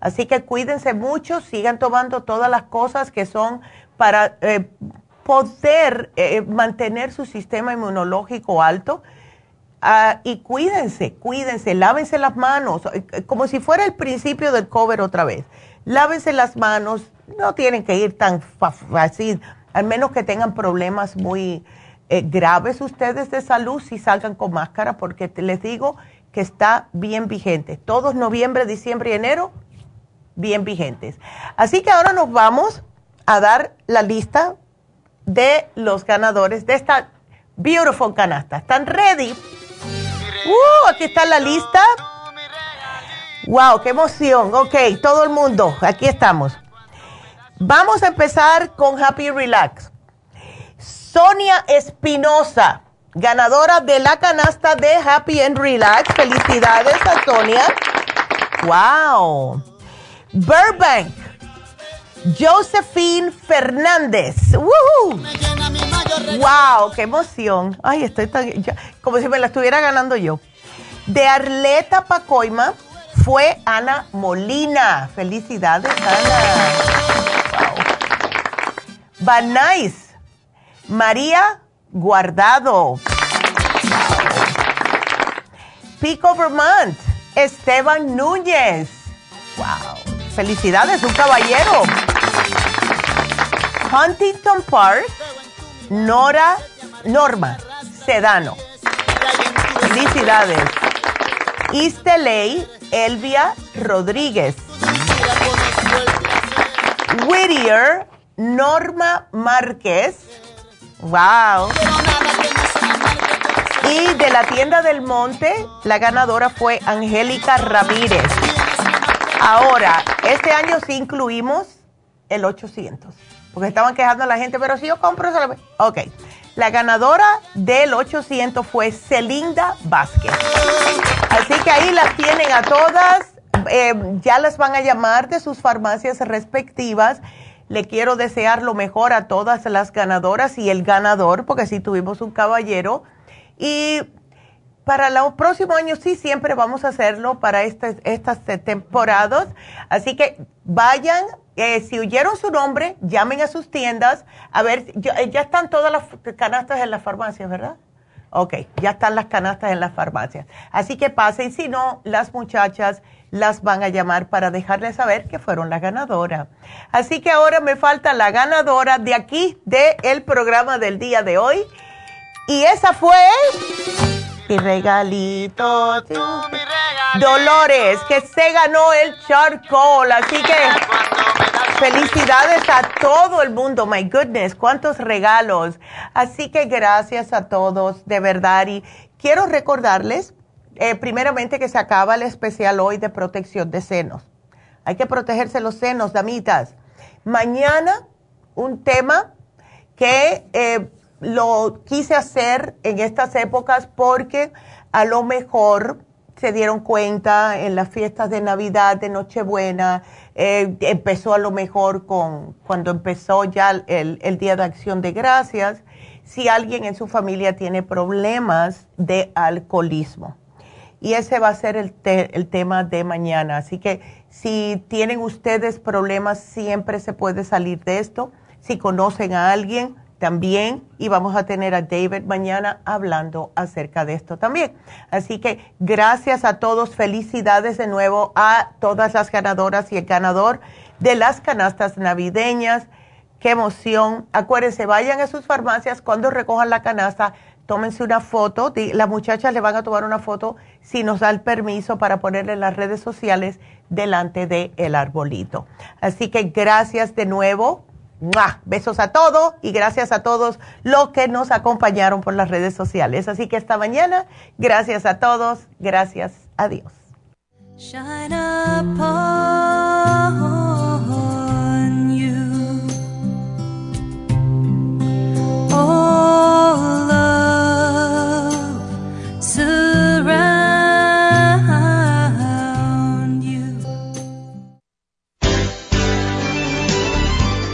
C: Así que cuídense mucho, sigan tomando todas las cosas que son para eh, poder eh, mantener su sistema inmunológico alto. Ah, y cuídense, cuídense, lávense las manos, eh, como si fuera el principio del cover otra vez. Lávense las manos, no tienen que ir tan fácil, al menos que tengan problemas muy eh, graves ustedes de salud, si salgan con máscara, porque les digo que está bien vigente. Todos noviembre, diciembre y enero, bien vigentes. Así que ahora nos vamos a dar la lista de los ganadores de esta beautiful canasta. ¿Están ready? Uh, aquí está la lista. Wow, qué emoción. Ok, todo el mundo, aquí estamos. Vamos a empezar con Happy Relax. Sonia Espinosa, ganadora de la canasta de Happy and Relax. Felicidades a Sonia. Wow. Burbank. Josephine Fernández. ¡Wow! ¡Qué emoción! Ay, estoy tan. como si me la estuviera ganando yo. De Arleta Pacoima fue Ana Molina. Felicidades, Ana. Wow. Van María Guardado. Pico Vermont. Esteban Núñez. Wow. Felicidades, un caballero. Huntington Park, Nora, Norma Sedano. Felicidades. East Elvia Rodríguez. Whittier, Norma Márquez. Wow. Y de la tienda del monte, la ganadora fue Angélica Ramírez. Ahora, este año sí incluimos el 800, porque estaban quejando a la gente, pero si yo compro, ok. La ganadora del 800 fue Celinda Vázquez. Así que ahí las tienen a todas. Eh, ya las van a llamar de sus farmacias respectivas. Le quiero desear lo mejor a todas las ganadoras y el ganador, porque sí tuvimos un caballero. Y para los próximos años sí, siempre vamos a hacerlo para estas, estas temporadas. Así que vayan, eh, si oyeron su nombre, llamen a sus tiendas. A ver, eh, ya, están todas las canastas en las farmacias, ¿verdad? Ok, ya están las canastas en las farmacias. Así que pasen, si no, las muchachas las van a llamar para dejarles saber que fueron la ganadora. Así que ahora me falta la ganadora de aquí, del programa del día de hoy. Y esa fue mi regalito. Dolores, que se ganó el charcoal. Así que felicidades a todo el mundo. My goodness, cuántos regalos. Así que gracias a todos, de verdad. Y quiero recordarles, eh, primeramente, que se acaba el especial hoy de protección de senos. Hay que protegerse los senos, damitas. Mañana, un tema que eh, lo quise hacer en estas épocas porque a lo mejor se dieron cuenta en las fiestas de Navidad, de Nochebuena, eh, empezó a lo mejor con cuando empezó ya el, el, Día de Acción de Gracias, si alguien en su familia tiene problemas de alcoholismo. Y ese va a ser el, el tema de mañana. Así que si tienen ustedes problemas, siempre se puede salir de esto. Si conocen a alguien, también y vamos a tener a David mañana hablando acerca de esto también. Así que gracias a todos, felicidades de nuevo a todas las ganadoras y el ganador de las canastas navideñas. Qué emoción. Acuérdense, vayan a sus farmacias cuando recojan la canasta, tómense una foto. Las muchachas le van a tomar una foto si nos da el permiso para ponerle en las redes sociales delante del el arbolito. Así que gracias de nuevo Besos a todos y gracias a todos los que nos acompañaron por las redes sociales. Así que esta mañana, gracias a todos, gracias. A Dios.